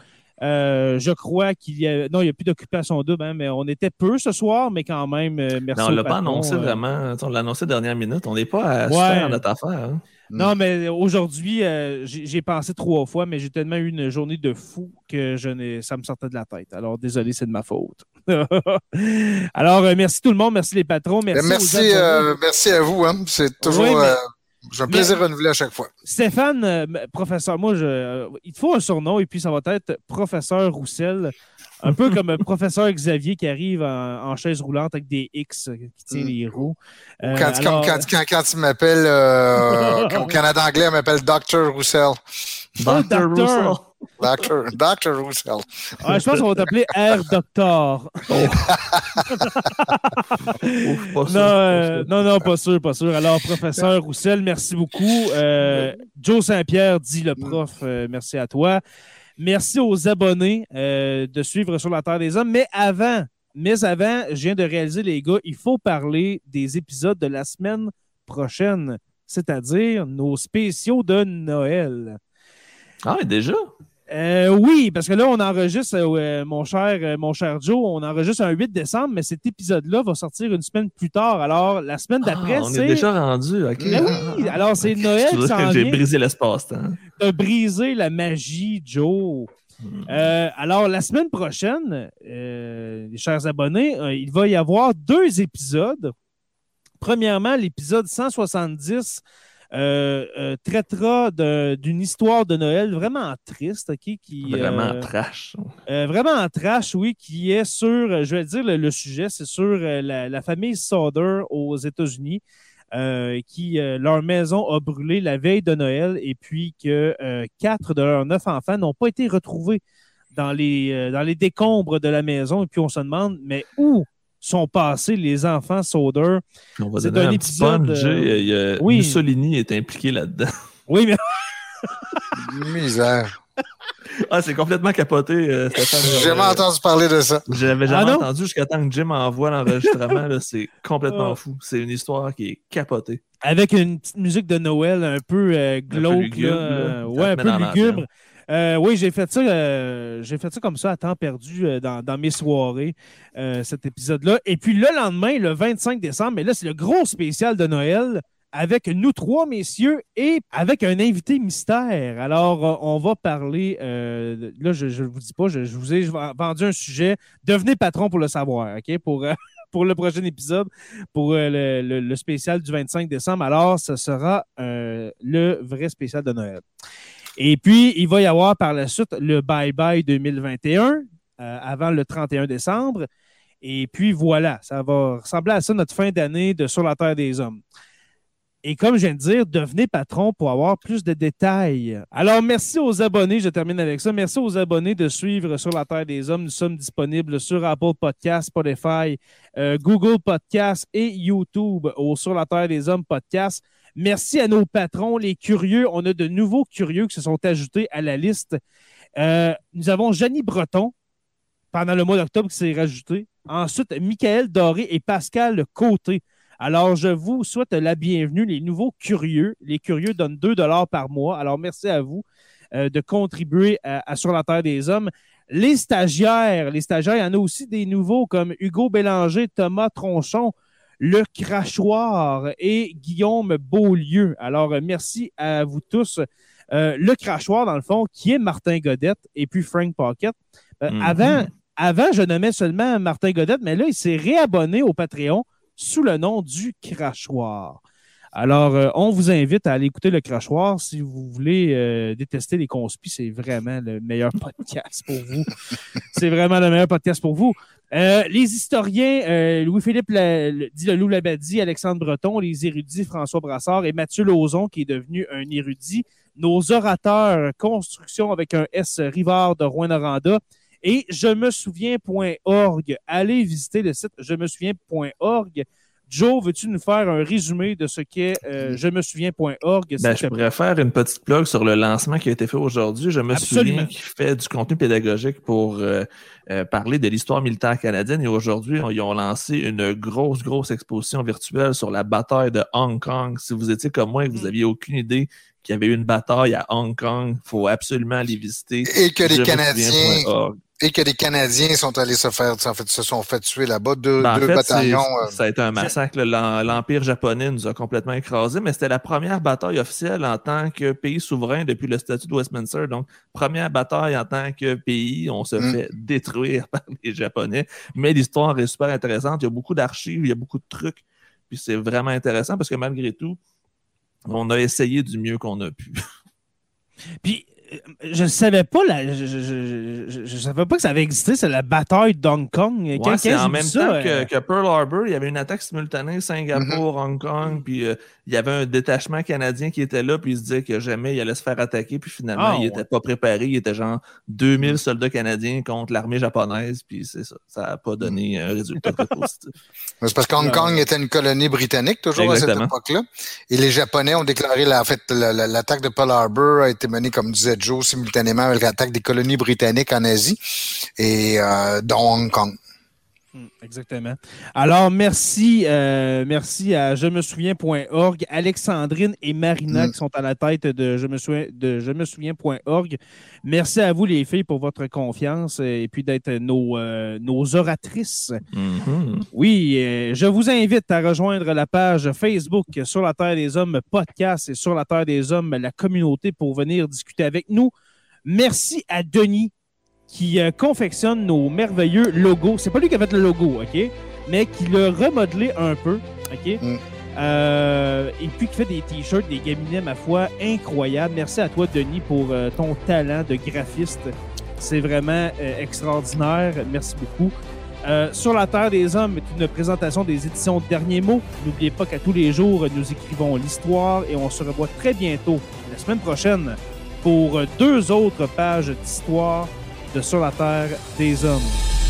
Euh, je crois qu'il y a. Non, il n'y a plus d'occupation double, hein, mais on était peu ce soir, mais quand même, euh, merci Non, on au l'a pas annoncé euh, vraiment. On l'a annoncé dernière minute. On n'est pas à Ouais. faire notre affaire. hein. Non, mais aujourd'hui, euh, j'ai pensé trois fois, mais j'ai tellement eu une journée de fou que je n'ai, ça me sortait de la tête. Alors, désolé, c'est de ma faute. <laughs> Alors, euh, merci tout le monde, merci les patrons, merci. Merci, aux abonnés. euh, merci à vous. Hein. C'est toujours Oui, mais- j'ai un plaisir renouvelé à chaque fois. Stéphane, euh, professeur, moi, je, euh, il te faut un surnom et puis ça va être professeur Roussel. Un peu comme un professeur Xavier qui arrive en, en chaise roulante avec des X euh, qui tient Mm. les roues. Euh, Quand, quand, alors- quand, quand, quand il m'appelle, euh, <laughs> au Canada anglais, il m'appelle Dr. Roussel. Oh, Dr. docteur. Russell. Dr. Dr. Roussel. Ah, je pense qu'on va t'appeler <laughs> R Doctor. <laughs> Ouf, pas sûr, Non, pas sûr. non, non, pas sûr, pas sûr. Alors, professeur Roussel, merci beaucoup. Euh, Joe Saint-Pierre dit le prof, euh, merci à toi. Merci aux abonnés euh, de suivre sur la Terre des Hommes. Mais avant, mais avant, je viens de réaliser, les gars, il faut parler des épisodes de la semaine prochaine, c'est-à-dire nos spéciaux de Noël. Ah, déjà? Euh, oui, parce que là, on enregistre, euh, mon, cher, euh, mon cher Joe, on enregistre un 8 décembre, mais cet épisode-là va sortir une semaine plus tard. Alors, la semaine d'après, Ah, on est déjà rendu. OK. Ben oui, alors c'est Noël qui Excusez, s'en <laughs> J'ai brisé l'espace-temps. T'as brisé la magie, Joe. Hmm. Euh, alors, la semaine prochaine, euh, les chers abonnés, euh, il va y avoir deux épisodes. Premièrement, l'épisode 170 euh, euh, traitera d'une histoire de Noël vraiment triste, OK? Qui, Vraiment euh, trash. euh, vraiment en trash, oui, qui est sur, je vais dire le, le sujet, c'est sur la, la famille Sauder aux États-Unis, euh, qui, euh, leur maison a brûlé la veille de Noël et puis que euh, quatre de leurs neuf enfants n'ont pas été retrouvés dans les, euh, dans les décombres de la maison. Et puis on se demande, mais où sont passés les enfants Sauder? On va c'est donner un un, épisode, petit punch. euh, Jay. Il y a- oui. Mussolini est impliqué là-dedans. <laughs> Oui, mais Misère. Ah, c'est complètement capoté, euh, Stéphane. J'ai jamais entendu parler de ça. J'avais Ah jamais non? entendu jusqu'à temps que Jim envoie l'enregistrement. c'est complètement Oh. fou. C'est une histoire qui est capotée. avec une petite musique de Noël un peu euh, glauque, lugubre, là, là. Ça ouais, un peu lugubre. Euh, oui, j'ai fait ça, euh, fait ça comme ça à temps perdu euh, dans, mes soirées, cet épisode-là. Et puis le lendemain, le 25 décembre, mais là, c'est le gros spécial de Noël avec nous trois messieurs et avec un invité mystère. Alors, on va parler, là, je ne vous dis pas, je, vous ai vendu un sujet. Devenez patron pour le savoir, OK? Pour, <laughs> le prochain épisode, pour le, spécial du 25 décembre. Alors, ce sera le vrai spécial de Noël. Et puis, il va y avoir par la suite le Bye Bye 2021 euh, avant le 31 décembre. Et puis voilà, ça va ressembler à ça notre fin d'année de Sur la Terre des Hommes. Et comme je viens de dire, devenez patron pour avoir plus de détails. Alors, merci aux abonnés, je termine avec ça. Merci aux abonnés de suivre Sur la Terre des Hommes. Nous sommes disponibles sur Apple Podcasts, Spotify, euh, Google Podcasts et YouTube au Sur la Terre des Hommes podcast. Merci à nos patrons, les curieux. On a de nouveaux curieux qui se sont ajoutés à la liste. Euh, nous avons Janie Breton pendant le mois d'octobre qui s'est rajouté. Ensuite, Michael Doré et Pascal Côté. Alors, je vous souhaite la bienvenue, les nouveaux curieux. Les curieux donnent 2 par mois. Alors, merci à vous euh, de contribuer à, à Sur la Terre des Hommes. Les stagiaires, les stagiaires, il y en a aussi des nouveaux comme Hugo Bélanger, Thomas Tronchon, Le Crachoir et Guillaume Beaulieu. Alors, euh, merci à vous tous. Euh, le Crachoir, dans le fond, qui est Martin Godette et puis Frank Pocket. Euh, Mhm. avant, avant, je nommais seulement Martin Godette, mais là, il s'est réabonné au Patreon sous le nom du Crachoir. Alors, euh, on vous invite à aller écouter le Crachoir si vous voulez euh, détester les conspis. C'est vraiment le meilleur <laughs> podcast pour vous. c'est vraiment le meilleur podcast pour vous. Euh, les historiens, euh, Louis-Philippe dit le Loup Labadie, Alexandre Breton, les érudits François Brassard et Mathieu Lauzon, qui est devenu un érudit. Nos orateurs, construction avec un S Rivard de Rouen-Noranda. Et je me souviens.org. Allez visiter le site je me souviens.org. Joe, veux-tu nous faire un résumé de ce qu'est euh, je me souviens.org? Ben, je pourrais faire une petite plug sur le lancement qui a été fait aujourd'hui. Je me Absolument. souviens qu'il fait du contenu pédagogique pour euh, euh, parler de l'histoire militaire canadienne. Et aujourd'hui, on- ils ont lancé une grosse, grosse exposition virtuelle sur la bataille de Hong Kong. Si vous étiez comme moi et que vous Mm. aviez aucune idée qu'il y avait eu une bataille à Hong Kong, il faut absolument aller visiter. Et que les Canadiens. Et que les Canadiens sont allés se faire, en fait, se sont fait tuer là-bas. Deux, Ben, en deux fait, bataillons. c'est- euh, ça a été un massacre. L'Empire japonais nous a complètement écrasés, mais c'était la première bataille officielle en tant que pays souverain depuis le statut de Westminster. Donc, première bataille en tant que pays, on se Mm. fait détruire <laughs> par les Japonais. Mais l'histoire est super intéressante. Il y a beaucoup d'archives, il y a beaucoup de trucs. Puis c'est vraiment intéressant parce que malgré tout, on a essayé du mieux qu'on a pu. <laughs> Puis, je ne savais pas, la, je, je, je, je- je savais pas que ça avait existé, c'est la bataille d'Hong Kong. Ouais, Quand- c'est quand en même ça, temps euh, que, que Pearl Harbor, il y avait une attaque simultanée Singapour, Hong Kong, puis euh, il y avait un détachement canadien qui était là, puis il se disait que jamais il allait se faire attaquer, puis finalement, Ah, il ouais. n'était pas préparé. Il était genre 2000 soldats canadiens contre l'armée japonaise, puis c'est ça. Ça n'a pas donné un résultat très positif. <laughs> C'est parce qu'Hong. Kong était une colonie britannique toujours à cette époque-là. Et les Japonais ont déclaré, la, en fait, la- la- l'attaque de Pearl Harbor a été menée, comme disait Joe, simultanément avec l'attaque des colonies britanniques en Asie et euh, dont Hong Kong. Hmm, Exactement. Alors, merci, euh, merci à je me souviens.org, Alexandrine et Marina Mm. qui sont à la tête de je me souviens de je me souviens.org. Merci à vous, les filles, pour votre confiance et puis d'être nos, euh, nos oratrices. Mhm. Oui, euh, je vous invite à rejoindre la page Facebook Sur la Terre des Hommes podcast et Sur la Terre des Hommes, la communauté, pour venir discuter avec nous. Merci à Denis qui euh, confectionne nos merveilleux logos. C'est pas lui qui a fait le logo, OK? Mais qui l'a remodelé un peu, OK? Mm. Euh, et puis qui fait des t-shirts, des gaminets, ma foi, incroyables. Merci à toi, Denis, pour euh, ton talent de graphiste. C'est vraiment extraordinaire. Merci beaucoup. Sur la Terre des Hommes est une présentation des éditions Derniers mots. N'oubliez pas qu'à tous les jours, nous écrivons l'histoire et on se revoit très bientôt, la semaine prochaine, pour deux autres pages d'histoire de Sur la Terre des Hommes.